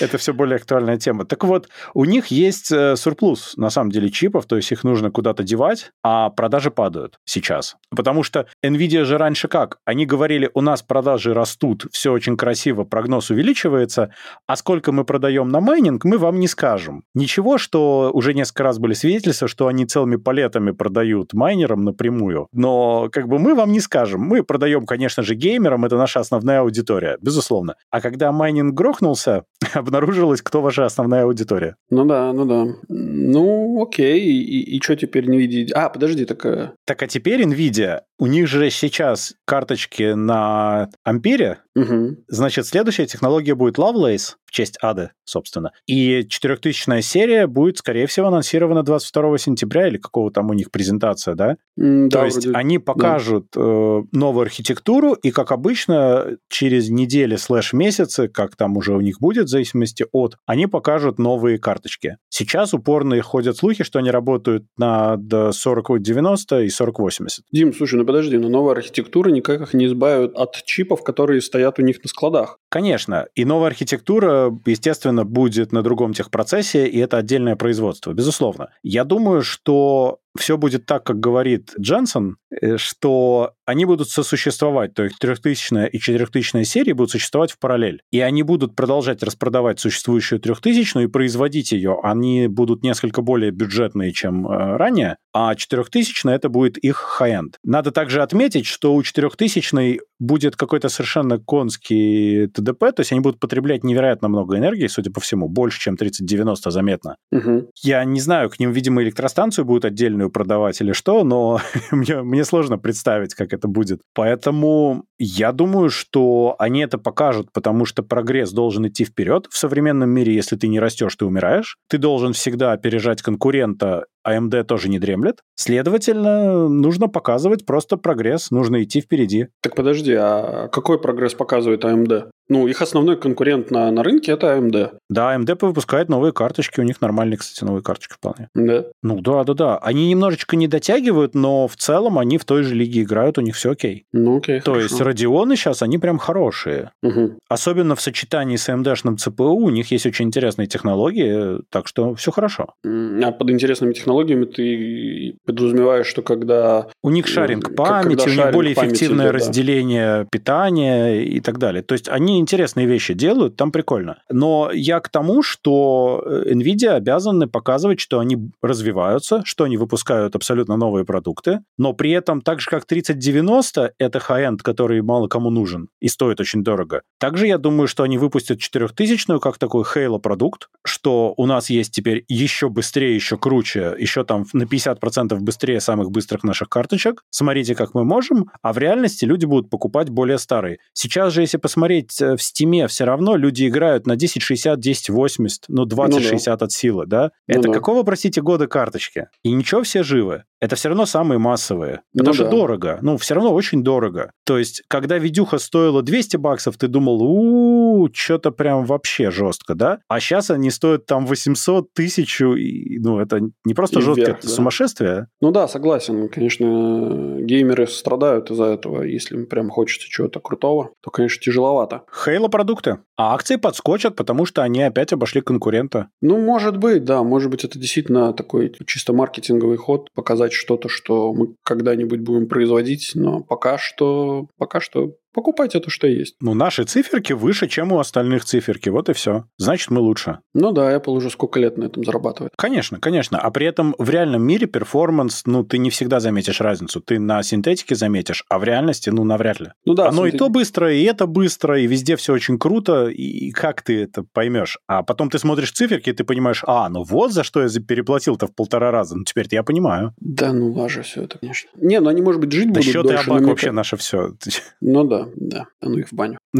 Это все более актуальная тема. Так вот, у них есть э, сурплус, на самом деле, чипов, то есть их нужно куда-то девать, а продажи падают сейчас. Потому что NVIDIA же раньше как? Они говорили, у нас продажи растут, все очень красиво, прогноз увеличивается, а сколько мы продаем на майнинг, мы вам не скажем. Ничего, что уже несколько раз были свидетельства, что они целыми палетами продают майнерам напрямую, но как бы мы вам не скажем. Мы продаем, конечно же, геймерам, это наша основная аудитория, безусловно. А когда майнинг грохнулся, обнаружилось, кто ваша основная аудитория. Ну да, ну да. Ну, окей, и, и, и что теперь NVIDIA? А, подожди, так... Так а теперь NVIDIA, у них же сейчас карточки на Ampere, угу. значит, следующая технология будет Lovelace, честь Ады, собственно. И 4000 серия будет, скорее всего, анонсирована 22 сентября или какого там у них презентация, да? М-м, То да, есть вроде... они покажут да. э, новую архитектуру, и, как обычно, через недели слэш месяцы, как там уже у них будет, в зависимости от, они покажут новые карточки. Сейчас упорно ходят слухи, что они работают на 4090 и 4080. Дим, слушай, ну подожди, но новая архитектура никак их не избавит от чипов, которые стоят у них на складах. Конечно, и новая архитектура, естественно, будет на другом техпроцессе, и это отдельное производство, безусловно. Я думаю, что все будет так, как говорит Дженсон, э, что они будут сосуществовать, то есть 3000 и 4000 серии будут существовать в параллель. И они будут продолжать распродавать существующую 3000 и производить ее. Они будут несколько более бюджетные, чем э, ранее, а 4000 это будет их high-end. Надо также отметить, что у 4000 будет какой-то совершенно конский ТДП, то есть они будут потреблять невероятно много энергии, судя по всему, больше, чем 3090 заметно. Угу. Я не знаю, к ним, видимо, электростанцию будут отдельную продавать или что, но мне, мне сложно представить, как это будет. Поэтому я думаю, что они это покажут, потому что прогресс должен идти вперед. В современном мире, если ты не растешь, ты умираешь. Ты должен всегда опережать конкурента AMD тоже не дремлет. Следовательно, нужно показывать просто прогресс, нужно идти впереди. Так подожди, а какой прогресс показывает AMD? Ну, их основной конкурент на, на рынке это AMD. Да, AMD выпускает новые карточки, у них нормальные, кстати, новые карточки вполне. Да? Ну, да, да, да. Они немножечко не дотягивают, но в целом они в той же лиге играют, у них все окей. Ну, окей, То хорошо. есть Radeon сейчас, они прям хорошие. Угу. Особенно в сочетании с AMD-шным CPU у них есть очень интересные технологии, так что все хорошо. А под интересными технологиями ты подразумеваешь, что когда... У них шаринг памяти, у них более эффективное идет, разделение да. питания и так далее. То есть они интересные вещи делают, там прикольно. Но я к тому, что э, NVIDIA обязаны показывать, что они развиваются, что они выпускают абсолютно новые продукты, но при этом так же, как 3090, это high-end, который мало кому нужен и стоит очень дорого. Также я думаю, что они выпустят 4000 как такой Halo продукт, что у нас есть теперь еще быстрее, еще круче, еще там на 50% быстрее самых быстрых наших карточек. Смотрите, как мы можем, а в реальности люди будут покупать более старые. Сейчас же, если посмотреть в Стиме, все равно люди играют на 1060, 1080, ну 2060 ну, да. от силы, да? Ну, Это да. какого, простите, года карточки? И ничего, все живы. Это все равно самые массовые. Потому ну, что да. дорого. Ну, все равно очень дорого. То есть, когда видюха стоила 200 баксов, ты думал, у что-то прям вообще жестко, да? А сейчас они стоят там 800, тысячу, и, ну, это не просто и жестко, вверх, это да. сумасшествие. Ну да, согласен. Конечно, геймеры страдают из-за этого. Если им прям хочется чего-то крутого, то, конечно, тяжеловато. Хейла продукты. А акции подскочат, потому что они опять обошли конкурента. Ну, может быть, да. Может быть, это действительно такой чисто маркетинговый ход, показать что-то, что мы когда-нибудь будем производить, но пока что, пока что Покупайте то, что есть. Ну, наши циферки выше, чем у остальных циферки. Вот и все. Значит, мы лучше. Ну да, Apple уже сколько лет на этом зарабатывает. Конечно, конечно. А при этом в реальном мире перформанс, ну, ты не всегда заметишь разницу. Ты на синтетике заметишь, а в реальности, ну, навряд ли. Ну да. Оно синтетик... и то быстро, и это быстро, и везде все очень круто. И как ты это поймешь? А потом ты смотришь циферки, и ты понимаешь, а, ну вот за что я переплатил-то в полтора раза. Ну, теперь-то я понимаю. Да, ну, лажа все это, конечно. Не, ну они, может быть, жить да будут дольше. Счеты вообще наше все. Ну да, да, а ну их в баню.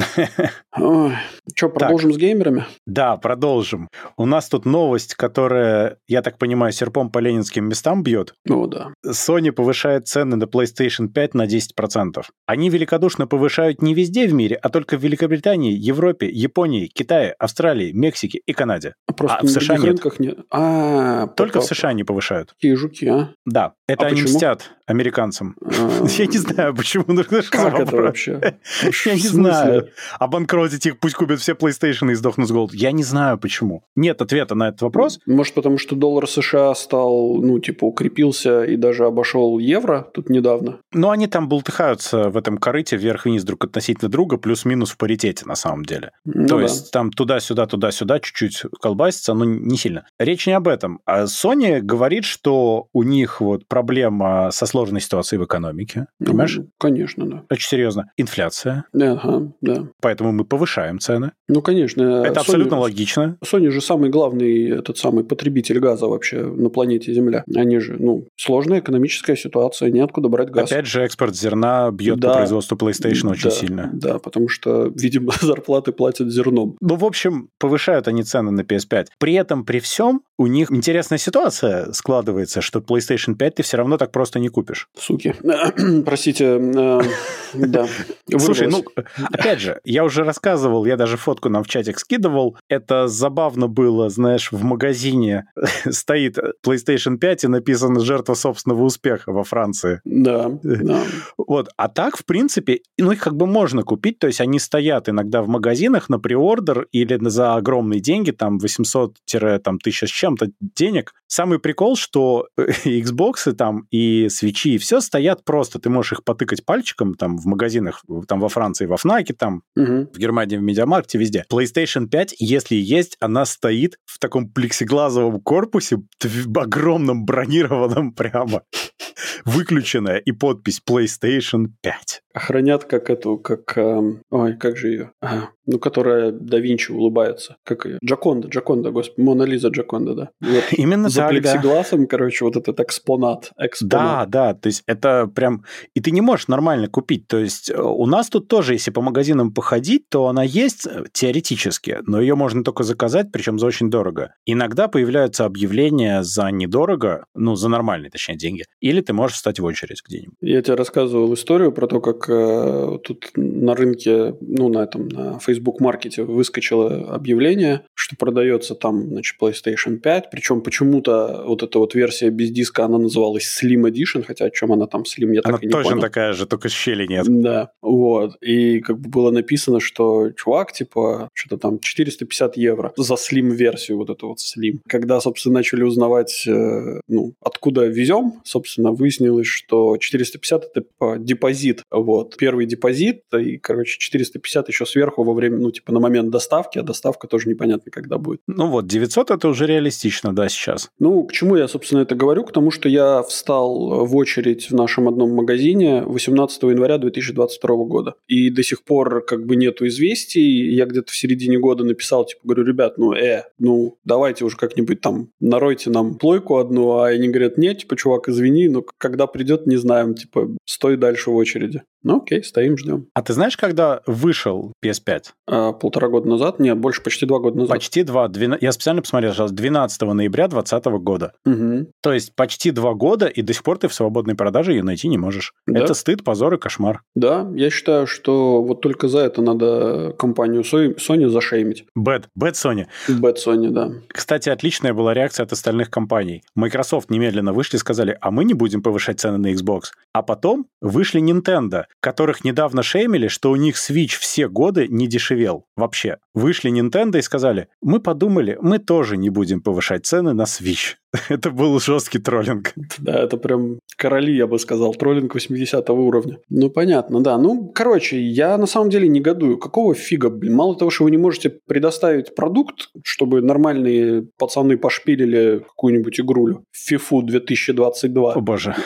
Что, продолжим с геймерами? Да, продолжим. У нас тут новость, которая, я так понимаю, серпом по ленинским местам бьет. Ну да. Sony повышает цены на PlayStation 5 на 10%. Они великодушно повышают не везде в мире, а только в Великобритании, Европе, Японии, Китае, Австралии, Мексике и Канаде. А просто а в США нет. рынках нет. А, только в США не повышают. Какие жуки, а? Да. Это а они почему? мстят американцам. А. Я не знаю, почему. Как это вообще? Я не знаю. Обанкротить их, пусть купят все PlayStation и сдохнут с голоду. Я не знаю, почему. Нет ответа на этот вопрос. Может, потому что доллар США стал, ну, типа, укрепился и даже обошел евро тут недавно? Ну, они там бултыхаются в этом корыте вверх-вниз друг относительно друга, плюс-минус в паритете, на самом деле. Ну, То да. есть там туда-сюда, туда-сюда чуть-чуть колбасится, но не сильно. Речь не об этом. А Sony говорит, что у них вот проблема со сложной ситуацией в экономике. Ну, понимаешь? Конечно, да. Очень серьезно. Инфляция. Ага, да. Поэтому мы повышаем цены. Ну, конечно. Это Sony, абсолютно логично. Sony же самый главный этот самый потребитель газа вообще на планете Земля. Они же, ну, сложная экономическая ситуация, неоткуда брать газ. Опять же, экспорт зерна бьет да, по производству PlayStation очень да, сильно. Да, потому что, видимо, зарплаты платят зерном. Ну, в общем, повышают они цены на PS5. При этом, при всем, у них интересная ситуация складывается, что PlayStation 5 ты все равно так просто не купишь. Суки. Простите, э, да. Слушай, ну, опять же, я уже рассказывал, я даже фотку нам в чатик скидывал. Это забавно было, знаешь, в магазине стоит PlayStation 5 и написано «Жертва собственного успеха» во Франции. Да, да. Вот. А так, в принципе, ну, их как бы можно купить, то есть они стоят иногда в магазинах на приордер или за огромные деньги, там 800-1000 с чем-то денег. Самый прикол, что Xbox там и свечи, и все стоят просто. Ты можешь их потыкать пальчиком там в магазинах, там во Франции, во Фнаке, там угу. в Германии, в Медиамаркте, везде. PlayStation 5, если есть, она стоит в таком плексиглазовом корпусе, в огромном бронированном прямо выключенная и подпись PlayStation 5. Охранят как эту, как... Э, ой, как же ее? А, ну, которая да Винчи улыбается. Как ее? Джаконда, Джаконда, господи, Мона Лиза Джаконда, да. Вот. Именно За так, плексигласом, да. короче, вот этот экспонат, экспонат. Да, да, то есть это прям... И ты не можешь нормально купить. То есть э, у нас тут тоже, если по магазинам походить, то она есть э, теоретически, но ее можно только заказать, причем за очень дорого. Иногда появляются объявления за недорого, ну, за нормальные, точнее, деньги. Или ты можешь встать в очередь где-нибудь. Я тебе рассказывал историю про то, как э, тут на рынке, ну, на этом, на Facebook маркете выскочило объявление, что продается там, значит, PlayStation 5, причем почему-то вот эта вот версия без диска, она называлась Slim Edition, хотя о чем она там Slim, я она так и не понял. Она точно такая же, только щели нет. Да, вот. И как бы было написано, что чувак, типа, что-то там 450 евро за Slim-версию, вот эту вот Slim. Когда, собственно, начали узнавать, э, ну, откуда везем, собственно, выяснилось, что 450 это типа депозит, вот. Первый депозит, и, короче, 450 еще сверху во время, ну, типа, на момент доставки, а доставка тоже непонятно, когда будет. Ну вот, 900 это уже реалистично, да, сейчас. Ну, к чему я, собственно, это говорю? К тому, что я встал в очередь в нашем одном магазине 18 января 2022 года. И до сих пор как бы нету известий. Я где-то в середине года написал, типа, говорю, ребят, ну, э, ну, давайте уже как-нибудь там наройте нам плойку одну, а они говорят, нет, типа, чувак, извини, но когда придет, не знаем, типа, стой дальше в очереди. Ну окей, стоим, ждем. А ты знаешь, когда вышел PS5? А, полтора года назад? Нет, больше почти два года назад. Почти два. 12, я специально посмотрел, сейчас 12 ноября 2020 года. Угу. То есть почти два года, и до сих пор ты в свободной продаже ее найти не можешь. Да. Это стыд, позор и кошмар. Да, я считаю, что вот только за это надо компанию Sony зашеймить. Bad, bad Sony. Bad Sony, да. Кстати, отличная была реакция от остальных компаний. Microsoft немедленно вышли и сказали, а мы не будем повышать цены на Xbox. А потом вышли Nintendo, которых недавно шеймили, что у них Switch все годы не дешевел вообще. Вышли Nintendo и сказали, мы подумали, мы тоже не будем повышать цены на Switch. Это был жесткий троллинг. Да, это прям короли, я бы сказал, троллинг 80 уровня. Ну, понятно, да. Ну, короче, я на самом деле негодую. Какого фига, блин? Мало того, что вы не можете предоставить продукт, чтобы нормальные пацаны пошпилили какую-нибудь игрулю. FIFA 2022. О боже.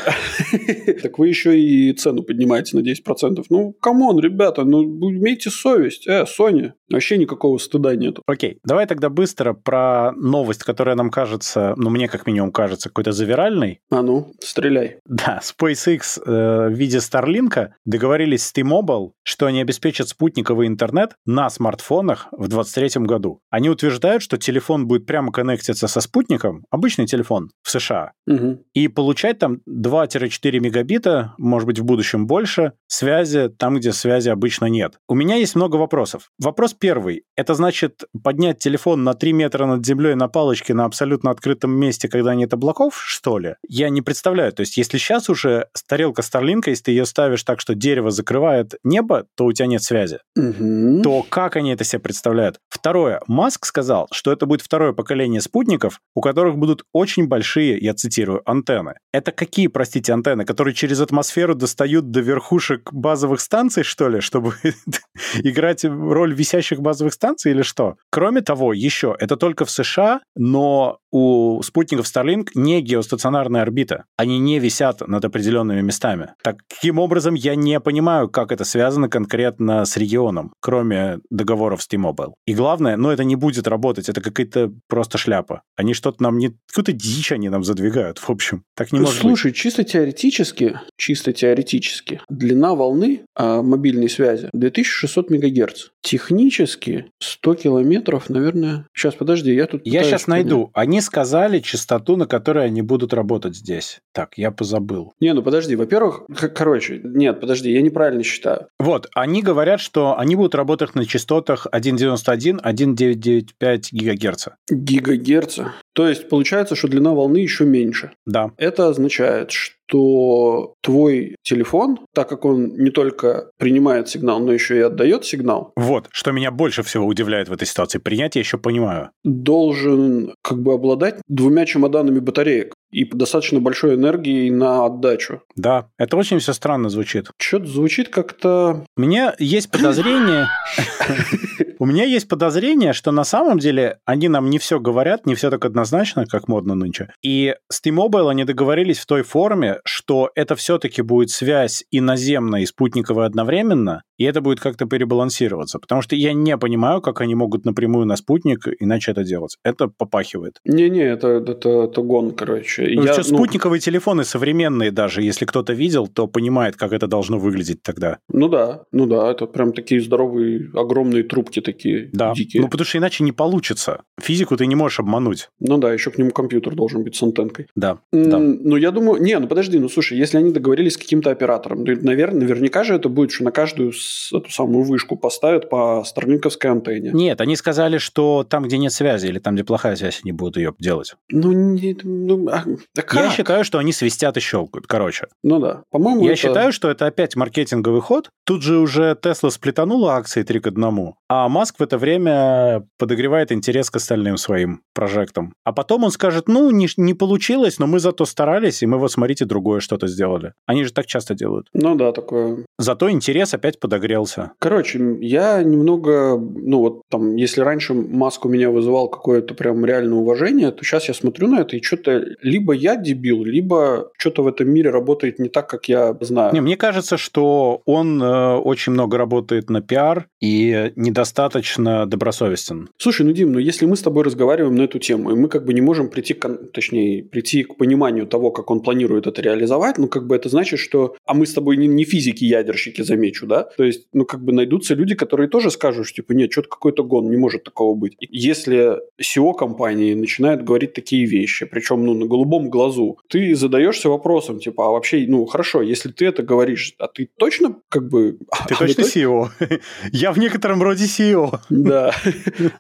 Так вы еще и цену поднимаете на 10%. Ну, come on, ребята, ну, имейте совесть. Э, Sony, вообще никакого стыда нету. Окей, давай тогда быстро про новость, которая нам кажется, ну, мне как минимум кажется, какой-то завиральной. А ну, стреляй. Да, SpaceX э, в виде Starlink договорились с T-Mobile, что они обеспечат спутниковый интернет на смартфонах в 2023 году. Они утверждают, что телефон будет прямо коннектиться со спутником, обычный телефон в США, Мгм. и получать там 2-4 мегабита, может быть, в будущем больше, связи там, где связи обычно нет. У меня есть много вопросов. Вопрос первый. Это значит поднять телефон на 3 метра над землей на палочке на абсолютно открытом месте, когда нет облаков, что ли? Я не представляю. То есть, если сейчас уже тарелка Starlink, если ты ее ставишь так, что дерево закрывает небо, то у тебя нет связи Мгм. то как они это себе представляют? Второе. Маск сказал, что это будет второе поколение спутников, у которых будут очень большие, я цитирую, антенны. Это какие, простите, антенны, которые через атмосферу достают до верхушек базовых станций, что ли, чтобы играть роль висящих базовых станций или что? Кроме того, еще, это только в США, но у спутников Starlink не геостационарная орбита. Они не висят над определенными местами. Таким образом, я не понимаю, как это связано конкретно с регионом, кроме договоров с T-Mobile. И главное, ну это не будет работать, это какая-то просто шляпа. Они что-то нам не... Какую-то дичь они нам задвигают, в общем. Так не может быть. Слушай, чисто теоретически, чисто теоретически, длина волны а, мобильной связи 2600 мегагерц. Технически 100 километров, наверное. Сейчас, подожди, я тут... Я сейчас найду. Они сказали частоту, на которой они будут работать здесь. Так, я позабыл. Не, ну подожди, во-первых, короче, нет, подожди, я неправильно считаю. Вот, они говорят, что они будут работать на частотах 1.91, 1.995 гигагерца. Гигагерца. То есть получается, что длина волны еще меньше. Да. Это означает, что твой телефон, так как он не только принимает сигнал, но еще и отдает сигнал, Вот, что меня больше всего удивляет в этой ситуации. Принять я еще понимаю. должен как бы обладать двумя чемоданами батареек и достаточно большой энергией на отдачу. Да, это очень все странно звучит. Что-то звучит как-то... У меня есть подозрение... У меня есть подозрение, что на самом деле они нам не все говорят, не все так однозначно, как модно нынче. И с T-Mobile они договорились в той форме, что это все-таки будет связь и наземная, и спутниковая одновременно, и это будет как-то перебалансироваться. Потому что я не понимаю, как они могут напрямую на спутник иначе это делать. Это попахивает. Не-не, это, это, это гон, короче. Ну, Я, что, ну, спутниковые телефоны современные даже, если кто-то видел, то понимает, как это должно выглядеть тогда. ну да, ну да, это прям такие здоровые, огромные трубки такие Да. дикие. Ну, потому что иначе не получится. Физику ты не можешь обмануть. Ну да, еще к нему компьютер должен быть с антенкой. Да. М, да. Ну, я думаю... Не, ну подожди, ну слушай, если они договорились с каким-то оператором, то, наверное, наверняка же это будет, что на каждую эту самую вышку поставят по старлинковской антенне. Нет, они сказали, что там, где нет связи, или там, где плохая связь, они будут ее делать. Ну, не, ну, а, да как? Я считаю, что они свистят и щелкают. Короче, Ну да, по-моему, я это- считаю, что это опять маркетинговый ход. Тут же уже Тесла сплетанула акции 3 к 1, а Маск в это время подогревает интерес к остальным своим прожектам. А потом он скажет, ну, не, не получилось, но мы зато старались, и мы вот, смотрите, другое что-то сделали. Они же так часто делают. Ну да, такое. Зато интерес опять подогрелся. Короче, я немного, ну вот там, если раньше Маск у меня вызывал какое-то прям реальное уважение, то сейчас я смотрю на это и что-то либо я дебил, либо что-то в этом мире работает не так, как я знаю. Не, мне кажется, что он э, очень много работает на пиар и недостаточно добросовестен. Слушай, ну, Дим, ну если мы с тобой разговариваем на эту тему, и мы как бы не можем прийти, к, точнее, прийти к пониманию того, как он планирует это реализовать, ну, как бы это значит, что... А мы с тобой не, не физики-ядерщики, замечу, да? То есть, ну, как бы найдутся люди, которые тоже скажут, что, типа, нет, что-то какой-то гон, не может такого быть. Если SEO компании начинают говорить такие вещи, причем, ну, на голубом глазу, ты задаешься вопросом, типа, а вообще, ну, хорошо, если ты это говоришь, а ты точно, как бы... Ты а точно SEO? Я в некотором роде SEO. Да.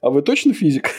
А вы точно физик?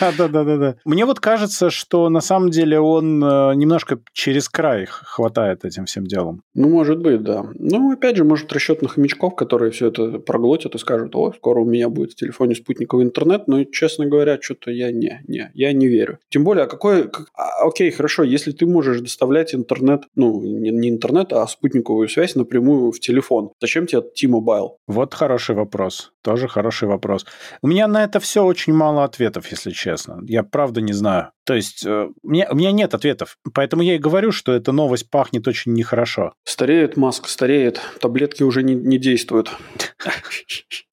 Да, да, да, да, да. Мне вот кажется, что на самом деле он э, немножко через край хватает этим всем делом. Ну, может быть, да. Ну, опять же, может, расчет на хомячков, которые все это проглотят и скажут, о, скоро у меня будет в телефоне спутниковый интернет, но, честно говоря, что-то я не, не, я не верю. Тем более, а какой... Как, а, окей, хорошо, если ты можешь доставлять интернет, ну, не, не интернет, а спутниковую связь напрямую в телефон, зачем тебе T-Mobile? Вот хороший вопрос. Тоже хороший вопрос. У меня на это все очень мало ответов, если честно. Я правда не знаю. То есть э, у, меня, у меня нет ответов. Поэтому я и говорю, что эта новость пахнет очень нехорошо. Стареет Маск, стареет. Таблетки уже не, не действуют.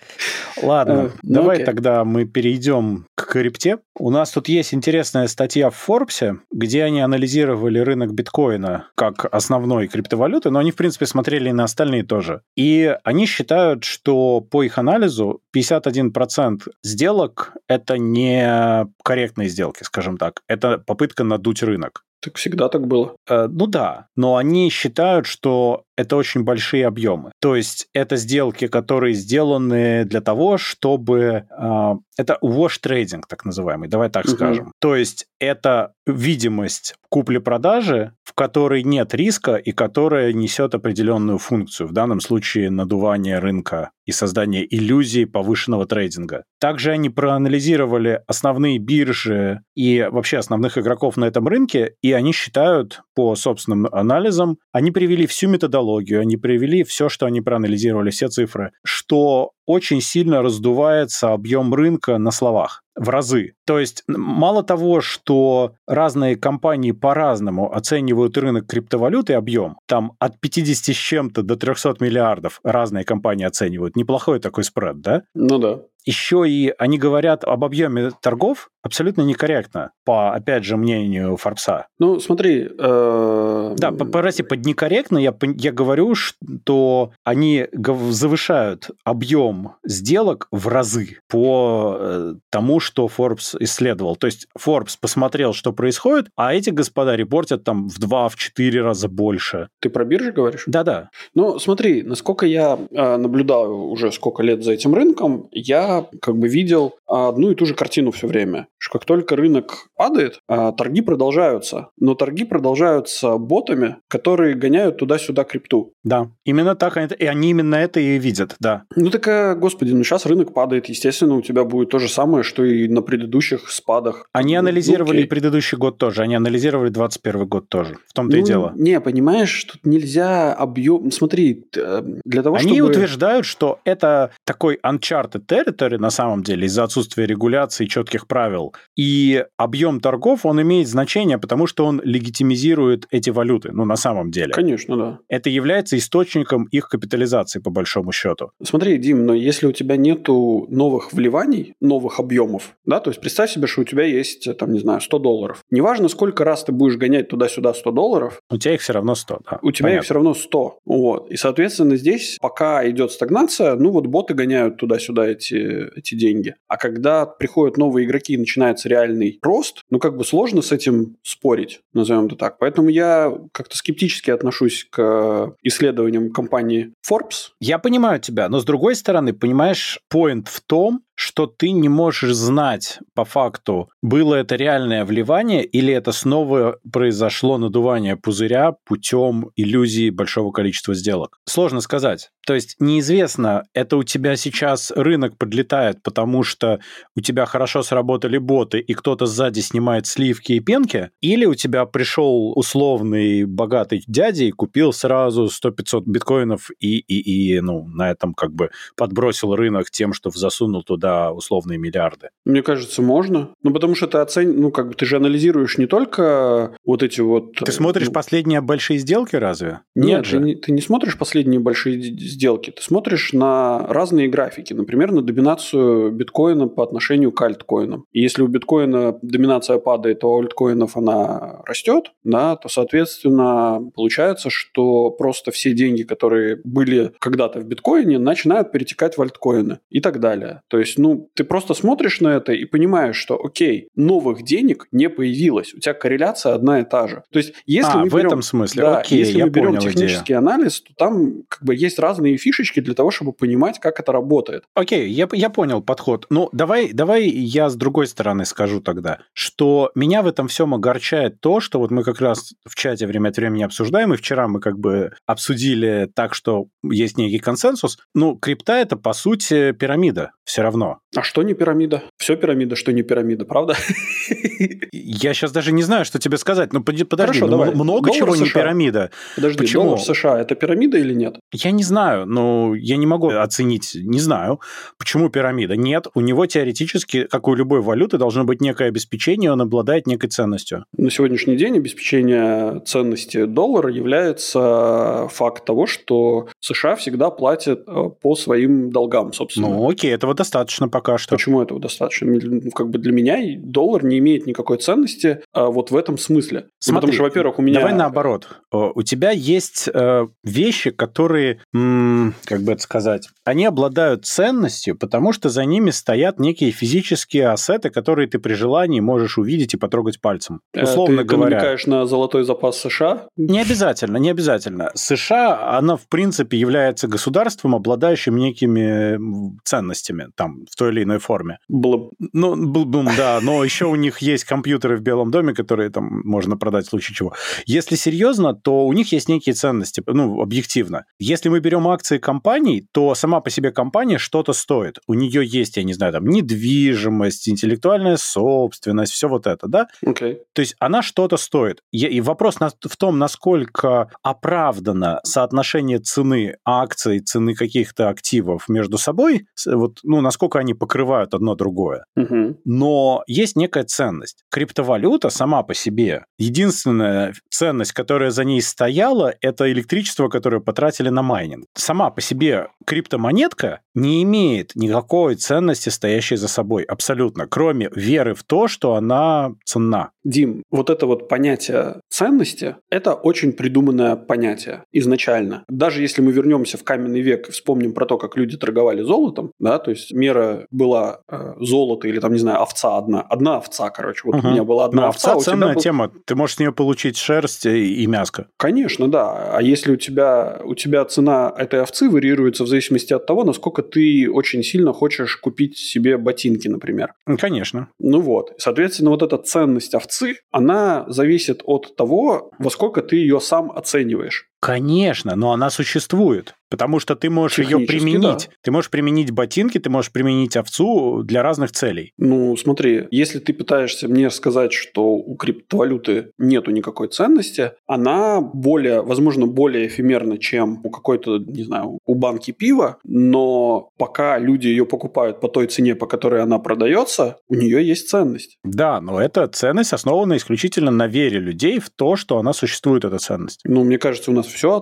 Ладно, э, ну давай тогда мы перейдем к крипте. У нас тут есть интересная статья в Forbes, где они анализировали рынок биткоина как основной криптовалюты, но они, в принципе, смотрели и на остальные тоже. И они считают, что по их анализу 51% сделок — это не корректные сделки, скажем так. Это попытка надуть рынок. Так всегда так было. Э, ну да, но они считают, что это очень большие объемы. То есть это сделки, которые сделаны для того, чтобы... Э, это wash trading, так называемый, давай так угу. скажем. То есть это видимость купли-продажи, в которой нет риска и которая несет определенную функцию, в данном случае надувание рынка и создание иллюзии повышенного трейдинга. Также они проанализировали основные биржи и вообще основных игроков на этом рынке, и они считают по собственным анализам, они привели всю методологию, они привели все, что они проанализировали, все цифры, что очень сильно раздувается объем рынка на словах в разы. То есть мало того, что разные компании по-разному оценивают рынок криптовалюты объем, там от 50 с чем-то до 300 миллиардов разные компании оценивают. Неплохой такой спред, да? Ну да еще и они говорят об объеме торгов абсолютно некорректно, по, опять же, мнению Форбса. Ну, смотри... Э... Да, прости, под некорректно я, я говорю, что они завышают объем сделок в разы по э, тому, что Forbes исследовал. То есть Forbes посмотрел, что происходит, а эти господа репортят там в два, в четыре раза больше. Ты про биржи говоришь? Да-да. Ну, смотри, насколько я э, наблюдаю уже сколько лет за этим рынком, я как бы видел одну и ту же картину все время. Что как только рынок падает, а, торги продолжаются. Но торги продолжаются ботами, которые гоняют туда-сюда крипту. Да, именно так. И они именно это и видят, да. Ну такая, господи, ну сейчас рынок падает. Естественно, у тебя будет то же самое, что и на предыдущих спадах. Они ну, анализировали ну, предыдущий год тоже. Они анализировали 21 год тоже. В том-то ну, и дело. Не, понимаешь, тут нельзя объем... Смотри, э, для того, Они чтобы... утверждают, что это такой uncharted territory, на самом деле из-за отсутствия регуляции и четких правил. И объем торгов, он имеет значение, потому что он легитимизирует эти валюты, ну, на самом деле. Конечно, да. Это является источником их капитализации, по большому счету. Смотри, Дим, но если у тебя нету новых вливаний, новых объемов, да, то есть представь себе, что у тебя есть, там, не знаю, 100 долларов. Неважно, сколько раз ты будешь гонять туда-сюда 100 долларов. У тебя их все равно 100, да. У тебя Понятно. их все равно 100. Вот. И, соответственно, здесь, пока идет стагнация, ну, вот боты гоняют туда-сюда эти эти деньги. А когда приходят новые игроки и начинается реальный рост, ну, как бы сложно с этим спорить, назовем это так. Поэтому я как-то скептически отношусь к исследованиям компании Forbes. Я понимаю тебя, но с другой стороны, понимаешь, поинт в том, что ты не можешь знать по факту, было это реальное вливание или это снова произошло надувание пузыря путем иллюзии большого количества сделок. Сложно сказать. То есть неизвестно, это у тебя сейчас рынок подлетает, потому что у тебя хорошо сработали боты, и кто-то сзади снимает сливки и пенки, или у тебя пришел условный богатый дядя и купил сразу 100-500 биткоинов и, и, и ну, на этом как бы подбросил рынок тем, что засунул туда условные миллиарды. Мне кажется, можно. Ну, потому что ты оцен... ну, как бы ты же анализируешь не только вот эти вот... Ты смотришь ну... последние большие сделки разве? Нет, Нет же. Ты, не, ты не смотришь последние большие сделки. Ты смотришь на разные графики. Например, на доминацию биткоина по отношению к альткоинам. И если у биткоина доминация падает, а у альткоинов она растет, да, то, соответственно, получается, что просто все деньги, которые были когда-то в биткоине, начинают перетекать в альткоины и так далее. То есть, ну, ты просто смотришь на это и понимаешь, что, окей, новых денег не появилось. У тебя корреляция одна и та же. То есть, если а, мы в берем, этом смысле. Да, окей, если я мы берем понял технический идею. анализ, то там как бы есть разные фишечки для того, чтобы понимать, как это работает. Окей, я, я понял подход. Ну, давай, давай я с другой стороны скажу тогда, что меня в этом всем огорчает то, что вот мы как раз в чате время от времени обсуждаем, и вчера мы как бы обсудили так, что есть некий консенсус. Ну, крипта это, по сути, пирамида все равно. А что не пирамида? Все пирамида, что не пирамида, правда? Я сейчас даже не знаю, что тебе сказать. Ну, подожди, Хорошо, ну, давай. много Доллар чего не США. пирамида. Подожди, Почему? доллар США – это пирамида или нет? Я не знаю, но я не могу оценить, не знаю, почему пирамида. Нет, у него теоретически, как у любой валюты, должно быть некое обеспечение, он обладает некой ценностью. На сегодняшний день обеспечение ценности доллара является факт того, что США всегда платят э, по своим долгам, собственно. Ну, окей, этого достаточно пока что. Почему этого достаточно? Ну, Как бы для меня доллар не имеет никакой ценности а, вот в этом смысле. Смотри, Потому что, во-первых, у меня... Давай наоборот. У тебя есть э, вещи, которые, как бы это сказать, они обладают ценностью, потому что за ними стоят некие физические ассеты, которые ты при желании можешь увидеть и потрогать пальцем. Э, Условно ты, говоря. Ты намекаешь на золотой запас США? Не обязательно, не обязательно. США, она, в принципе, является государством, обладающим некими ценностями, там, в той или иной форме. Было... Ну, бл- бум, да, но еще у них есть компьютеры в Белом доме, которые там можно продать в случае чего. Если серьезно, то у них есть некие ценности, ну, объективно. Если мы берем акции компаний, то сама по себе компания что-то стоит. У нее есть, я не знаю, там, недвижимость, интеллектуальная собственность, все вот это, да? Окей. То есть она что-то стоит. И, вопрос в том, насколько оправдано соотношение цены акций, цены каких-то активов между собой, вот, ну, насколько они покрывают одно другое. Мгм. Но есть некая ценность. Криптовалюта сама по себе, единственная ценность, которая за ней стояла, это электричество, которое потратили на майнинг. Сама по себе криптомонетка не имеет никакой ценности, стоящей за собой, абсолютно, кроме веры в то, что она ценна. Дим, вот это вот понятие ценности – это очень придуманное понятие изначально. Даже если мы вернемся в каменный век и вспомним про то, как люди торговали золотом, да, то есть мера была э, золото или там, не знаю, овца одна. Одна овца, короче. Вот Мгм. у меня была одна Но овца, овца у тебя ценная был- тема. Ты можешь с нее получить шерсть и, и мяско. Конечно, да. А если у тебя, у тебя цена этой овцы варьируется в зависимости от того, насколько ты очень сильно хочешь купить себе ботинки, например. Ну, Конечно. Ну вот. Соответственно, вот эта ценность овцы, она зависит от того, во сколько ты ее сам оцениваешь. Конечно, но она существует. Потому что ты можешь ее применить. да. Ты можешь применить ботинки, ты можешь применить овцу для разных целей. Ну, смотри, если ты пытаешься мне сказать, что у криптовалюты нету никакой ценности, она более, возможно, более эфемерна, чем у какой-то, не знаю, у банки пива, но пока люди ее покупают по той цене, по которой она продается, у нее есть ценность. Да, но эта ценность основана исключительно на вере людей в то, что она существует, эта ценность. Ну, мне кажется, у нас все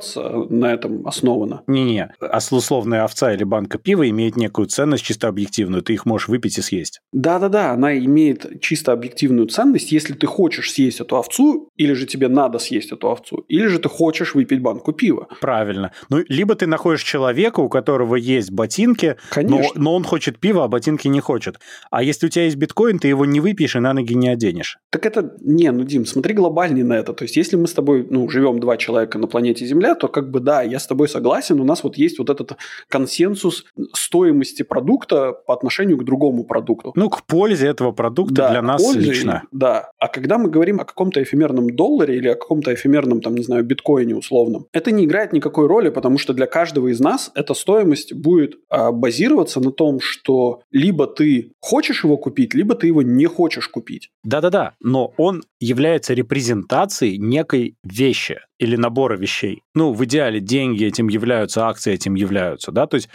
на этом основано. Не-не, а условная овца или банка пива имеет некую ценность чисто объективную, ты их можешь выпить и съесть. Да-да-да, она имеет чисто объективную ценность, если ты хочешь съесть эту овцу, или же тебе надо съесть эту овцу, или же ты хочешь выпить банку пива. Правильно. Ну, либо ты находишь человека, у которого есть ботинки, но, но он хочет пива, а ботинки не хочет. А если у тебя есть биткоин, ты его не выпьешь и на ноги не оденешь. Так это... Не, ну, Дим, смотри глобальнее на это. То есть, если мы с тобой, ну, живем два человека на планете Земля, то как бы да, я с тобой согласен, у нас вот есть вот этот консенсус стоимости продукта по отношению к другому продукту. Ну, к пользе этого продукта да, для нас пользе, лично. Да. А когда мы говорим о каком-то эфемерном долларе или о каком-то эфемерном, там, не знаю, биткоине условном, это не играет никакой роли, потому что для каждого из нас эта стоимость будет а, базироваться на том, что либо ты хочешь его купить, либо ты его не хочешь купить. Да-да-да, но он является репрезентацией некой вещи или набора вещей. Ну, в идеале деньги этим являются, акции этим являются, да, то есть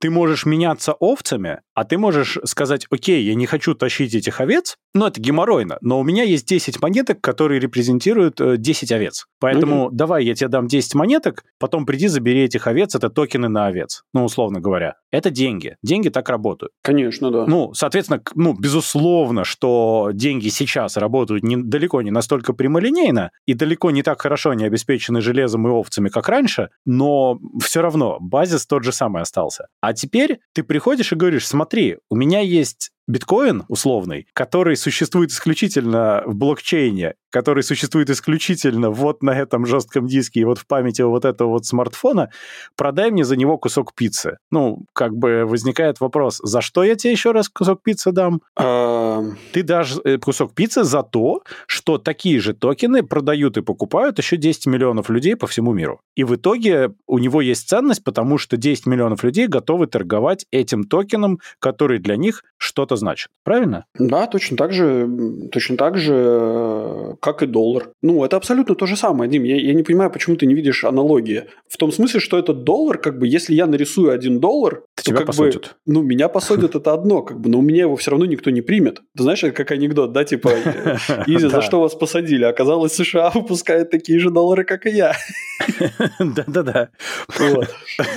ты можешь меняться овцами, а ты можешь сказать, окей, я не хочу тащить этих овец, но это геморройно, но у меня есть 10 монеток, которые репрезентируют 10 э, овец. Поэтому угу. давай я тебе дам 10 монеток, потом приди забери этих овец, это токены на овец, ну, условно говоря. Это деньги. Деньги так работают. Конечно, да. Ну, соответственно, ну, безусловно, что деньги сейчас работают не, далеко не настолько прямолинейно и далеко не так хорошо они обеспечены железом и овцами, как раньше, но все равно базис тот же самый остался. А теперь ты приходишь и говоришь, смотри, у меня есть биткоин условный, который существует исключительно в блокчейне, который существует исключительно вот на этом жестком диске и вот в памяти вот этого вот смартфона, продай мне за него кусок пиццы. Ну, как бы возникает вопрос, за что я тебе еще раз кусок пиццы дам? Ты дашь э, кусок пиццы за то, что такие же токены продают и покупают еще 10 миллионов людей по всему миру. И в итоге у него есть ценность, потому что 10 миллионов людей готовы торговать этим токеном, который для них что-то что значит. Правильно? Да, точно так же, точно так же, э, как и доллар. Ну, это абсолютно то же самое, Дим. Я, я не понимаю, почему ты не видишь аналогии. В том смысле, что этот доллар, как бы, если я нарисую один доллар, то тебя как посадят. бы, ну, меня посадят это одно, как бы, но у меня его все равно никто не примет. Ты знаешь, это как анекдот, да, типа, Изи, за что вас посадили? Оказалось, США выпускает такие же доллары, как и я. Да-да-да.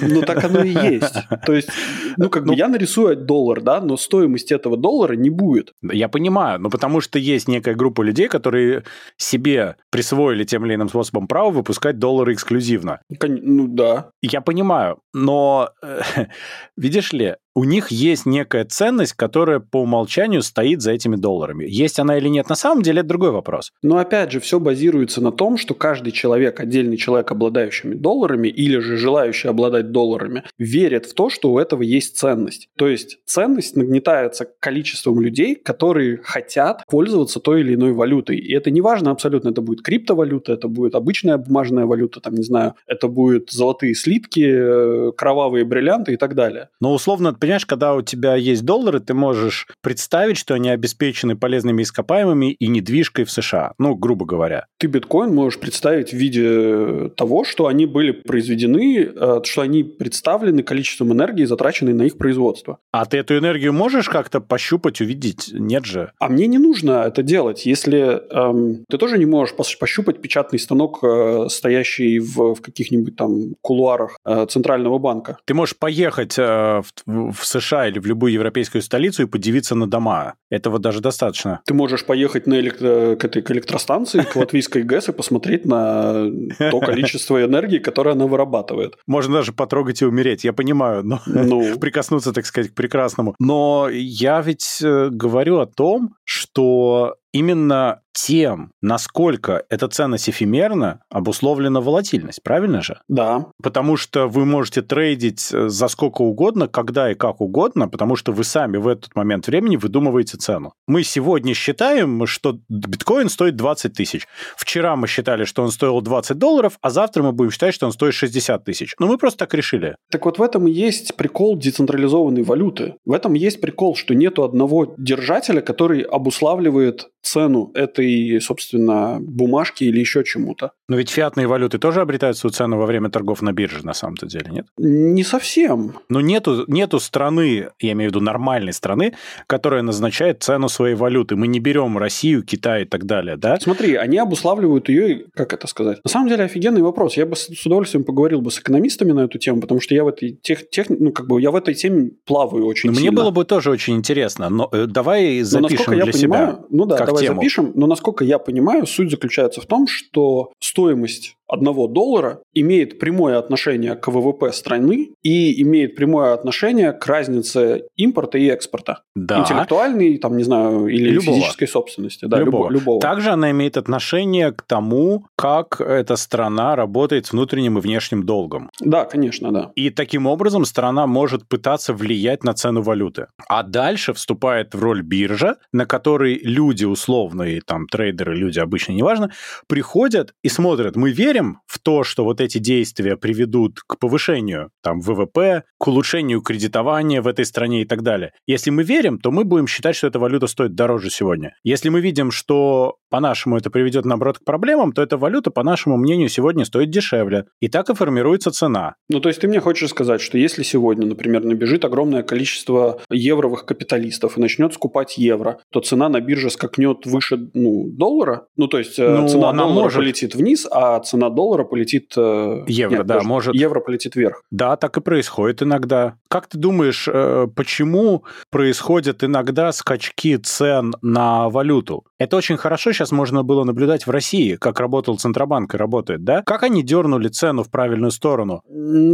Ну, так оно и есть. То есть, ну, как бы, ну я нарисую доллар, да, но стоимость этого этого доллара не будет. Я понимаю, но потому что есть некая группа людей, которые себе присвоили тем или иным способом право выпускать доллары эксклюзивно. Ну да. Я понимаю, но видишь ли, у них есть некая ценность, которая по умолчанию стоит за этими долларами. Есть она или нет, на самом деле это другой вопрос. Но опять же, все базируется на том, что каждый человек, отдельный человек, обладающий долларами или же желающий обладать долларами, верит в то, что у этого есть ценность. То есть ценность нагнетается количеством людей, которые хотят пользоваться той или иной валютой. И это не важно абсолютно, это будет криптовалюта, это будет обычная бумажная валюта, там, не знаю, это будут золотые слитки, э, кровавые бриллианты и так далее. Но условно понимаешь, когда у тебя есть доллары, ты можешь представить, что они обеспечены полезными ископаемыми и недвижкой в США, ну, грубо говоря. Ты биткоин можешь представить в виде того, что они были произведены, э, что они представлены количеством энергии, затраченной на их производство. А ты эту энергию можешь как-то пощупать, увидеть? Нет же. А мне не нужно это делать. Если эм, ты тоже не можешь пощупать печатный станок, э, стоящий в, в каких-нибудь там кулуарах э, центрального банка. Ты можешь поехать э, в, в США или в любую европейскую столицу и подивиться на дома. Этого даже достаточно. Ты можешь поехать на электро... к этой к электростанции, к латвийской ГЭС и посмотреть на то количество энергии, которое она вырабатывает. Можно даже потрогать и умереть, я понимаю, но ну. прикоснуться, так сказать, к прекрасному. Но я ведь э, говорю о том, что именно тем, насколько эта ценность эфемерна, обусловлена волатильность, правильно же? Да. Потому что вы можете трейдить э, за сколько угодно, когда и как угодно, потому что вы сами в этот момент времени выдумываете цену. Мы сегодня считаем, что биткоин стоит 20 тысяч. Вчера мы считали, что он стоил 20 долларов, а завтра мы будем считать, что он стоит 60 тысяч. Но мы просто так решили. Так вот в этом и есть прикол децентрализованной валюты. В этом есть прикол, что нету одного держателя, который обуславливает цену этой, собственно, бумажки или еще чему-то. Но ведь фиатные валюты тоже обретают свою цену во время торгов на бирже, на самом-то деле, нет? Не совсем. Но нету, нету страны, я имею в виду нормальной страны, которая назначает цену своей валюты. Мы не берем Россию, Китай и так далее, да? Смотри, они обуславливают ее, как это сказать? На самом деле офигенный вопрос. Я бы с удовольствием поговорил бы с экономистами на эту тему, потому что я в этой тех, тех ну, как бы я в этой теме плаваю очень но сильно. Мне было бы тоже очень интересно, но э, давай запишем но, для понимаю, себя. Ну да, как давай тему. запишем. Но насколько я понимаю, суть заключается в том, что стоимость одного доллара имеет прямое отношение к ВВП страны и имеет прямое отношение к разнице импорта и экспорта. Да. Интеллектуальной, там, не знаю, или Любого. физической собственности. Да, любого. любого. Также она имеет отношение к тому, как эта страна работает с внутренним и внешним долгом. Да, конечно, да. И таким образом страна может пытаться влиять на цену валюты. А дальше вступает в роль биржа, на которой люди условные, там, трейдеры, люди обычно, неважно, приходят и смотрят, мы верим в то, что вот эти действия приведут к повышению там, ВВП, к улучшению кредитования в этой стране и так далее. Если мы верим, то мы будем считать, что эта валюта стоит дороже сегодня. Если мы видим, что по-нашему это приведет, наоборот, к проблемам, то эта валюта, по нашему мнению, сегодня стоит дешевле. И так и формируется цена. Ну, то есть ты мне хочешь сказать, что если сегодня, например, набежит огромное количество евровых капиталистов и начнет скупать евро, то цена на бирже скакнет выше ну, доллара? Ну, то есть э, Ну, цена она доллара может. полетит вниз, а цена доллара полетит... э, Евро, да, даже может. Евро полетит вверх. Да, так и происходит иногда. Как ты думаешь, э, почему происходят иногда скачки цен на валюту? Это очень хорошо сейчас можно было наблюдать в России, как работал Центробанк и работает, да? Как они дернули цену в правильную сторону?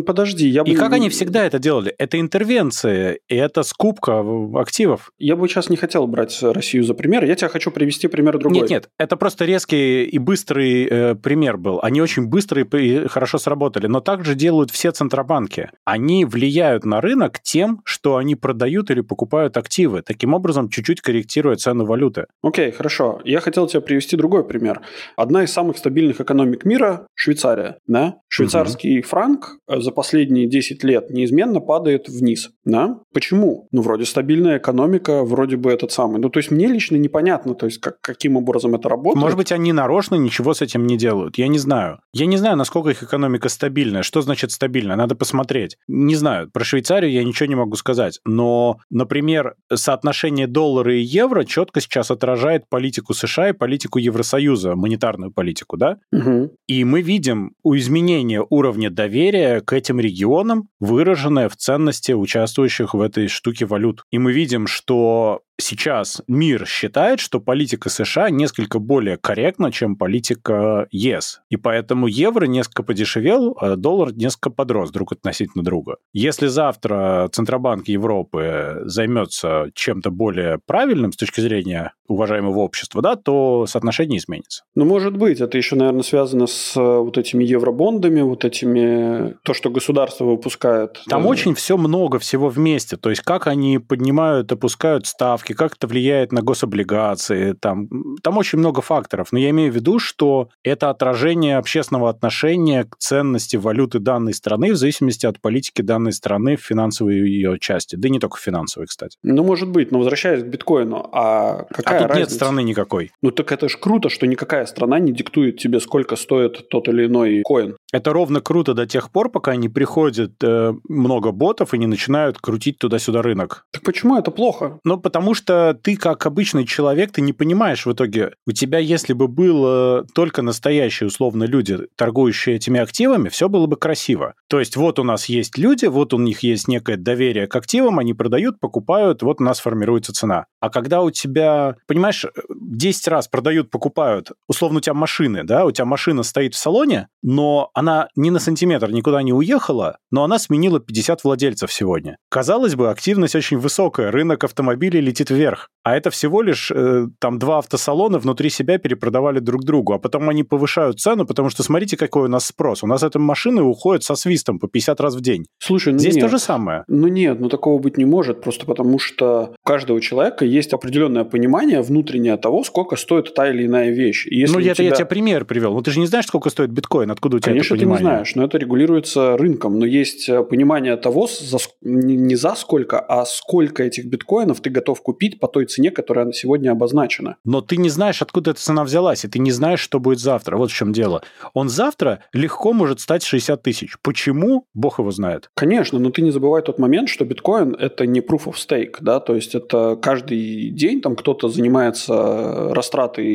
Подожди, я бы... И как они всегда это делали? Это интервенция, и это скупка активов. Я бы сейчас не хотел брать Россию за пример. Я тебе хочу привести пример другой. Нет, нет, это просто резкий и быстрый э, пример был. Они очень быстро и хорошо сработали, но так же делают все центробанки. Они влияют на рынок тем, что они продают или покупают активы, таким образом чуть-чуть корректируя цену валюты. Окей, хорошо. Я хотел тебе привести другой пример. Одна из самых стабильных экономик мира – Швейцария. Да? Швейцарский франк э, за последние 10 лет неизменно падает вниз. Да? Почему? Ну, вроде стабильная экономика, вроде бы этот самый. Ну, то есть мне лично непонятно, то есть как, каким образом это работает. Может быть, они нарочно ничего с этим не делают. Я не знаю. Я не знаю, насколько их экономика стабильная. Что значит стабильная? Надо посмотреть. Не знаю. Про Швейцарию я ничего не могу сказать. Но, например, соотношение доллара и евро четко сейчас отражает политику США и политику Евросоюза, монетарную политику, да? Мгм. И мы видим у изменения уровня доверия к этим регионам, выраженное в ценности участвующих в этой штуке валют. И мы видим, что сейчас мир считает, что политика США несколько более корректна, чем политика ЕС. И поэтому евро несколько подешевел, а доллар несколько подрос друг относительно друга. Если завтра Центробанк Европы займется чем-то более правильным с точки зрения уважаемого общества, да, то соотношение изменится. Ну, может быть, это еще, наверное, связано с э, вот этими евробондами, вот этими, то, что государство выпускает. Там Э, очень все много всего вместе. То есть, как они поднимают, опускают ставки, как это влияет на гособлигации. Там, там очень много факторов. Но я имею в виду, что это отражение общественного отношения к ценности валюты данной страны в зависимости от политики данной страны в финансовой ее части. Да и не только в финансовой, кстати. Ну, может быть, но возвращаясь к биткоину, а какая а тут нет разница? страны никакой. Ну, так это ж круто, что никакая страна не диктует тебе, сколько стоит тот или иной коин. Это ровно круто до тех пор, пока не приходит э, много ботов и не начинают крутить туда-сюда рынок. Так почему это плохо? Ну, потому что ты, как обычный человек, ты не понимаешь в итоге, у тебя, если бы было только настоящие, условно, люди, торгующие этими активами, все было бы красиво. То есть вот у нас есть люди, вот у них есть некое доверие к активам, они продают, покупают, вот у нас формируется цена. А когда у тебя, понимаешь, 10 раз продают, покупают, условно, у тебя машины, да, у тебя машина стоит в салоне, но она ни на сантиметр никуда не уехала, но она сменила 50 владельцев сегодня. Казалось бы, активность очень высокая, рынок автомобилей летит вверх. А это всего лишь э, там два автосалона внутри себя перепродавали друг другу, а потом они повышают цену, потому что смотрите, какой у нас спрос. У нас эти машины уходят со свистом по 50 раз в день. Слушай, ну Здесь нет. то же самое. Ну нет, ну такого быть не может, просто потому что у каждого человека есть определенное понимание внутреннее того, сколько стоит та или иная вещь. И если ну, это тебя... я тебе пример привел. Ну, ты же не знаешь, сколько стоит биткоин, откуда у тебя Конечно, это ты не понимание? знаешь, но это регулируется рынком. Но есть э, понимание того, за не не за сколько, а сколько этих биткоинов ты готов купить по той цене, которая сегодня обозначена. Но ты не знаешь, откуда эта цена взялась, и ты не знаешь, что будет завтра. Вот в чем дело. Он завтра легко может стать 60 тысяч. Почему? Бог его знает. Конечно, но ты не забывай тот момент, что биткоин – это не proof of stake, да, то есть это каждый день там кто-то занимается растратой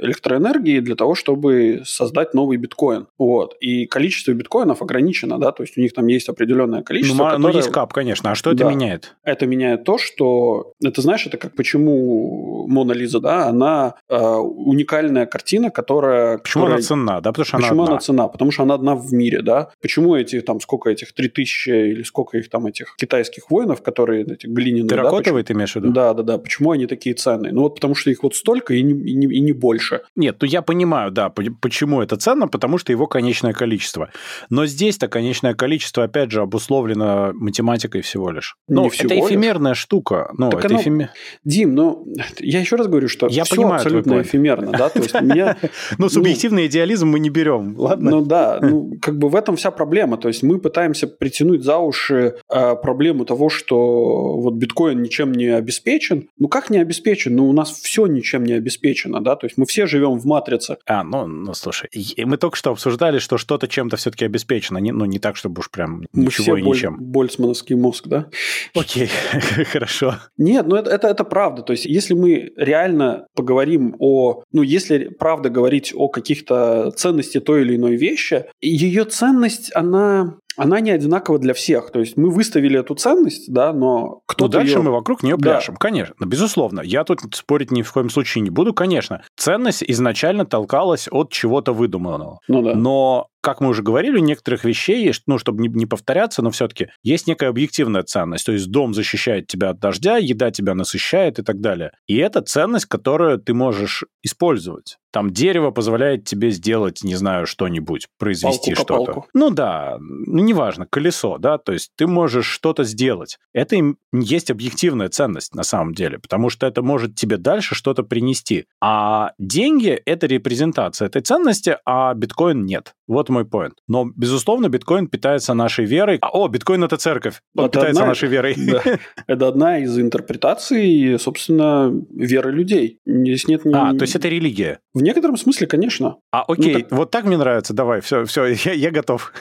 электроэнергии для того, чтобы создать новый биткоин, вот, и количество биткоинов ограничено, да, то есть у них там есть определенное Ну, количество, ма- ну, которое- есть кап, конечно. А что это Да. меняет? Это меняет то, что, это знаешь, это почему Мона Лиза, да, она э, уникальная картина, которая... Почему которая... она ценна, да? Потому что Почему она одна. она цена? Потому что она одна в мире, да. Почему эти, там, сколько этих, 3000 или сколько их там, этих китайских воинов, которые, эти глиняные, Терракотовые да, ты имеешь в виду? Да, да, да. Почему они такие ценные? Ну вот потому что их вот столько и не, и не, и не больше. Нет, ну я понимаю, да, почему это ценно, потому что его конечное количество. Но здесь-то конечное количество, опять же, обусловлено математикой всего лишь. Ну, это всего эфемерная лишь. штука. Ну, Так это оно- эфеме- Дим, ну, я еще раз говорю, что Я все понимаю абсолютно эфемерно, да, то есть меня... Ну, субъективный идеализм мы не берем, ладно? Ну да, ну как бы в этом вся проблема. То есть мы пытаемся притянуть за уши э, проблему того, что вот биткоин ничем не обеспечен. Ну как не обеспечен? Ну у нас все ничем не обеспечено, да. То есть мы все живем в матрице. А, ну, ну, слушай, мы только что обсуждали, что что-то чем-то все-таки обеспечено. Не, ну, не так, чтобы уж прям ничего и боль- ничем. больцмановский мозг, да. Окей, хорошо. Нет, ну это, это, это правда. То есть, если мы реально поговорим о... Ну, если правда говорить о каких-то ценности той или иной вещи, ее ценность, она... Она не одинакова для всех. То есть мы выставили эту ценность, да, но Ну, кто-то дальше её- мы вокруг нее Да. пляшем, конечно, безусловно. Я тут спорить ни в коем случае не буду, конечно. Ценность изначально толкалась от чего-то выдуманного. Ну да. Но, как мы уже говорили, у некоторых вещей есть, ну, чтобы не, не повторяться, но все-таки есть некая объективная ценность. То есть дом защищает тебя от дождя, еда тебя насыщает и так далее. И это ценность, которую ты можешь использовать. Там дерево позволяет тебе сделать, не знаю, что-нибудь, произвести что-то. Ну да, ну неважно, колесо, да, то есть ты можешь что-то сделать. Это им есть объективная ценность на самом деле, потому что это может тебе дальше что-то принести. А деньги — это репрезентация этой ценности, а биткоин нет. Вот мой поинт. Но, безусловно, биткоин питается нашей верой. А, о, биткоин — это церковь. Он Это питается одна- нашей верой. Да. Это одна из интерпретаций, собственно, веры людей. Здесь нет ни- А, то есть это религия. В некотором смысле, конечно. А, окей, Ну, так- вот так мне нравится. Давай, все, все, я, я готов.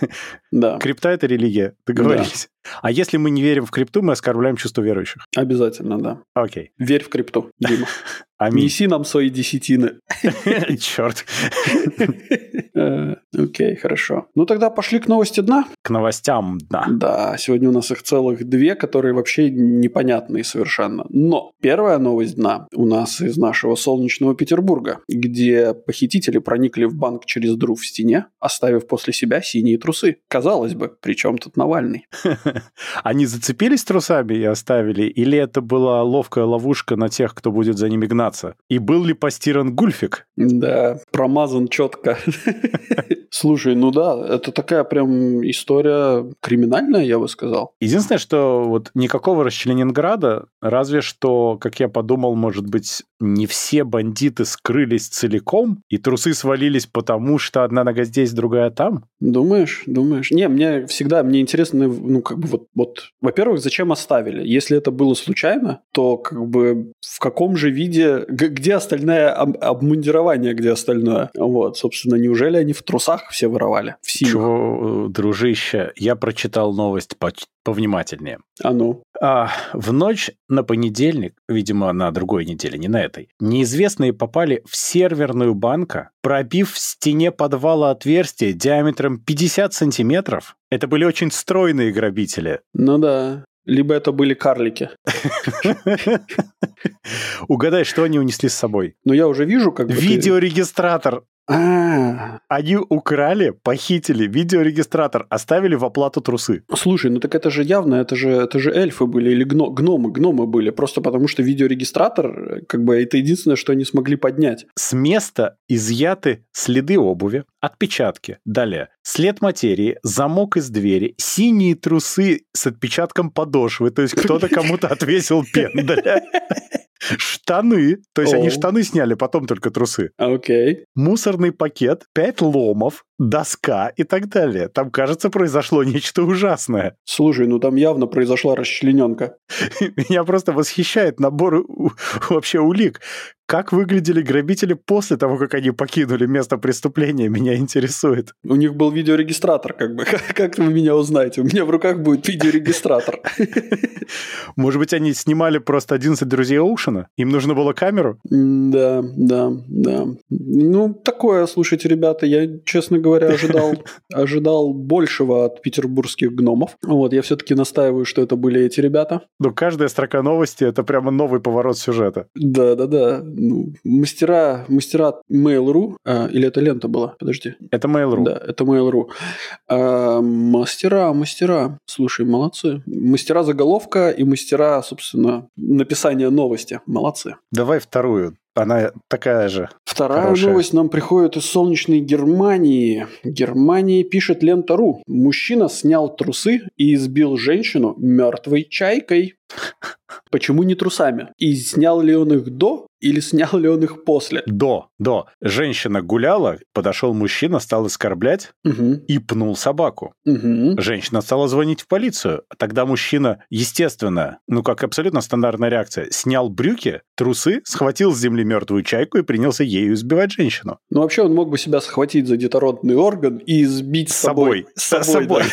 Да, Крипта — это религия. Договорились. А если мы не верим в крипту, мы оскорбляем чувство верующих. обязательно, да. Окей. Верь в крипту, Дима. Аминь. Неси нам свои десятины. Черт. Э, Окей, хорошо. Ну тогда пошли к новости дна. К новостям, да. Да, сегодня у нас их целых две, которые вообще непонятные совершенно. Но первая новость дна у нас из нашего солнечного Петербурга, где похитители проникли в банк через дыру в стене, оставив после себя синие трусы. Казалось бы, при чем тут Навальный? Они зацепились трусами и оставили? Или это была ловкая ловушка на тех, кто будет за ними гнаться? И был ли постиран гульфик? Да, промазан четко. Слушай, ну да, это такая прям история криминальная, я бы сказал. Единственное, что вот никакого расчлененграда, разве что, как я подумал, может быть, не все бандиты скрылись целиком, и трусы свалились потому, что одна нога здесь, другая там? Думаешь, думаешь? Не, мне всегда, мне интересно, ну, как бы вот, вот, во-первых, зачем оставили? Если это было случайно, то как бы в каком же виде, где остальное об- обмундирование, где остальное? Вот, собственно, неужели они в трусах все воровали? В синих? Чего, э, дружище, я прочитал новость по- повнимательнее. А ну, А, в ночь на понедельник, видимо, на другой неделе, не на этой, неизвестные попали в серверную банка, пробив в стене подвала отверстие диаметром 50 сантиметров. Это были очень стройные грабители. ну да. Либо это были карлики. Угадай, что они унесли с собой? Но я уже вижу, как бы... Видеорегистратор. А, Они украли, похитили видеорегистратор, оставили в оплату трусы. Слушай, ну так это же явно, это же, это же эльфы были или гно- гномы, гномы были, просто потому что видеорегистратор, как бы, это единственное, что они смогли поднять. С места изъяты следы обуви, отпечатки. Далее. След материи, замок из двери, синие трусы с отпечатком подошвы, то есть кто-то кому-то отвесил пендаля. Штаны, то есть они Оу. штаны сняли, потом только трусы. Окей. Мусорный пакет, пять ломов, доска и так далее. Там, кажется, произошло нечто ужасное. Слушай, ну там явно произошла расчлененка. Меня просто восхищает набор вообще улик. Как выглядели грабители после того, как они покинули место преступления, меня интересует. У них был видеорегистратор, как бы. Как, вы меня узнаете? У меня в руках будет видеорегистратор. Может быть, они снимали просто 11 друзей Оушена? Им нужно было камеру? Да, да, да. Ну, такое, слушайте, ребята, я, честно говоря, ожидал, ожидал большего от петербургских гномов. Вот, я все-таки настаиваю, что это были эти ребята. Ну, каждая строка новости – это прямо новый поворот сюжета. Да-да-да. Ну, мастера, мастера Mail.ru, а, или это лента была? Подожди. Это Mail.ru. Да, это Mail.ru. А, мастера, мастера. Слушай, молодцы. Мастера заголовка и мастера, собственно, написания новости. Молодцы. Давай вторую. Она такая же. Вторая хорошая. новость нам приходит из солнечной Германии. Германии пишет лента.ру. Мужчина снял трусы и избил женщину мертвой чайкой. Почему не трусами? И снял ли он их до или снял ли он их после? До, до. Женщина гуляла, подошел мужчина, стал оскорблять Угу, и пнул собаку. угу. Женщина стала звонить в полицию. Тогда мужчина, естественно, ну как абсолютно стандартная реакция, снял брюки, трусы, схватил с земли мертвую чайку и принялся ею избивать женщину. Ну, вообще, он мог бы себя схватить за детородный орган и сбить с С собой. С собой.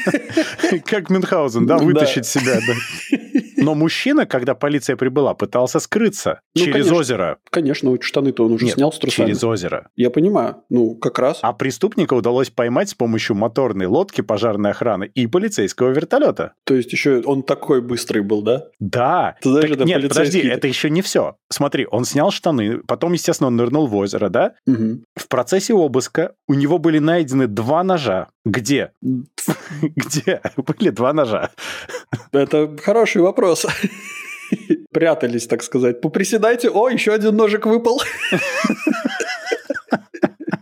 Как Мюнхгаузен, Да. вытащить себя. Но мужчина, когда полиция прибыла, пытался скрыться Ну, через конечно. озеро. Конечно, штаны-то он уже Нет, снял с трусами. через озеро. Я понимаю. Ну, как раз. А преступника удалось поймать с помощью моторной лодки пожарной охраны и полицейского вертолета. То есть еще он такой быстрый был, да? Да. Ты знаешь, Так это нет, подожди, это еще не все. Смотри, он снял штаны, потом, естественно, он нырнул в озеро, да? Мгм. В процессе обыска у него были найдены два ножа. Где? Где были два ножа? Это хороший вопрос. Прятались, так сказать. Поприседайте. О, еще один ножик выпал.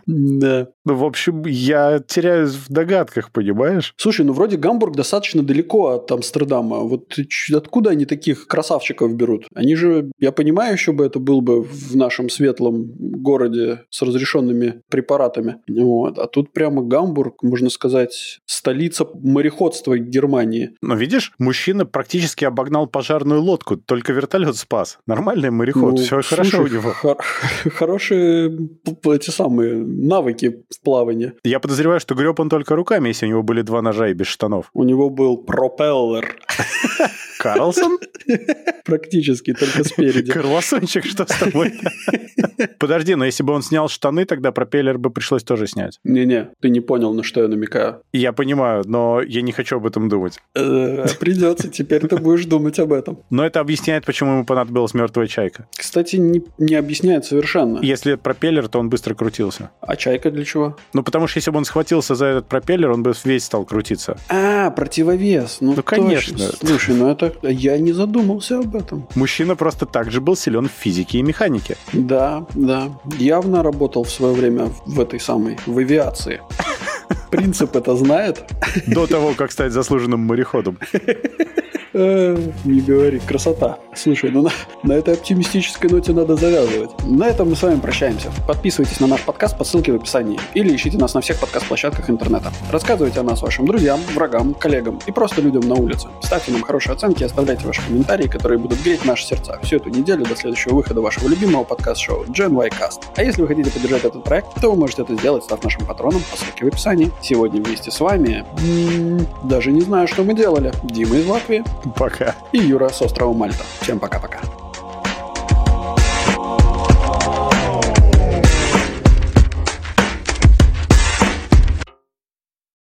Да. Ну, в общем, я теряюсь в догадках, понимаешь? Слушай, ну вроде Гамбург достаточно далеко от Амстердама. Вот откуда они таких красавчиков берут? Они же, я понимаю, еще бы это был бы в нашем светлом городе с разрешенными препаратами. Вот. А тут прямо Гамбург, можно сказать, столица мореходства Германии. Но видишь, мужчина практически обогнал пожарную лодку, только вертолет спас. Нормальный мореход, Ну, все хорошо у слушай, него. хор- хорошие эти самые навыки в плавании. Я подозреваю, что греб он только руками, если у него были два ножа и без штанов. У него был пропеллер. Карлсон? Практически, только спереди. Карлосончик, что с тобой? Подожди, но если бы он снял штаны, тогда пропеллер бы пришлось тоже снять. Не-не, ты не понял, на что я намекаю. Я понимаю, но я не хочу об этом думать. Э, Придется, теперь ты будешь думать об этом. Но это объясняет, почему ему понадобилась мертвая чайка. Кстати, не, не объясняет совершенно. Если пропеллер, то он быстро крутился. А чайка для чего? Ну, потому что если бы он схватился за этот пропеллер, он бы весь стал крутиться. А, противовес. Ну, Ну, точно. конечно. Слушай, ну это... Я не задумался об этом. Мужчина просто так же был силен в физике и механике. Да, да. Явно работал в свое время в этой самой, в авиации. Принцип это знает. До того, как стать заслуженным мореходом. Э, Не говори, красота. Слушай, ну на, на этой оптимистической ноте надо завязывать. На этом мы с вами прощаемся. Подписывайтесь на наш подкаст по ссылке в описании или ищите нас на всех подкаст-площадках интернета. Рассказывайте о нас вашим друзьям, врагам, коллегам и просто людям на улице. Ставьте нам хорошие оценки и оставляйте ваши комментарии, которые будут греть наши сердца всю эту неделю до следующего выхода вашего любимого подкаст-шоу Gen Y Cast. А если вы хотите поддержать этот проект, то вы можете это сделать, став нашим патроном по ссылке в описании. Сегодня вместе с вами... даже не знаю, что мы делали. Дима из Латвии Пока. и Юра с острова Мальта. Всем пока-пока.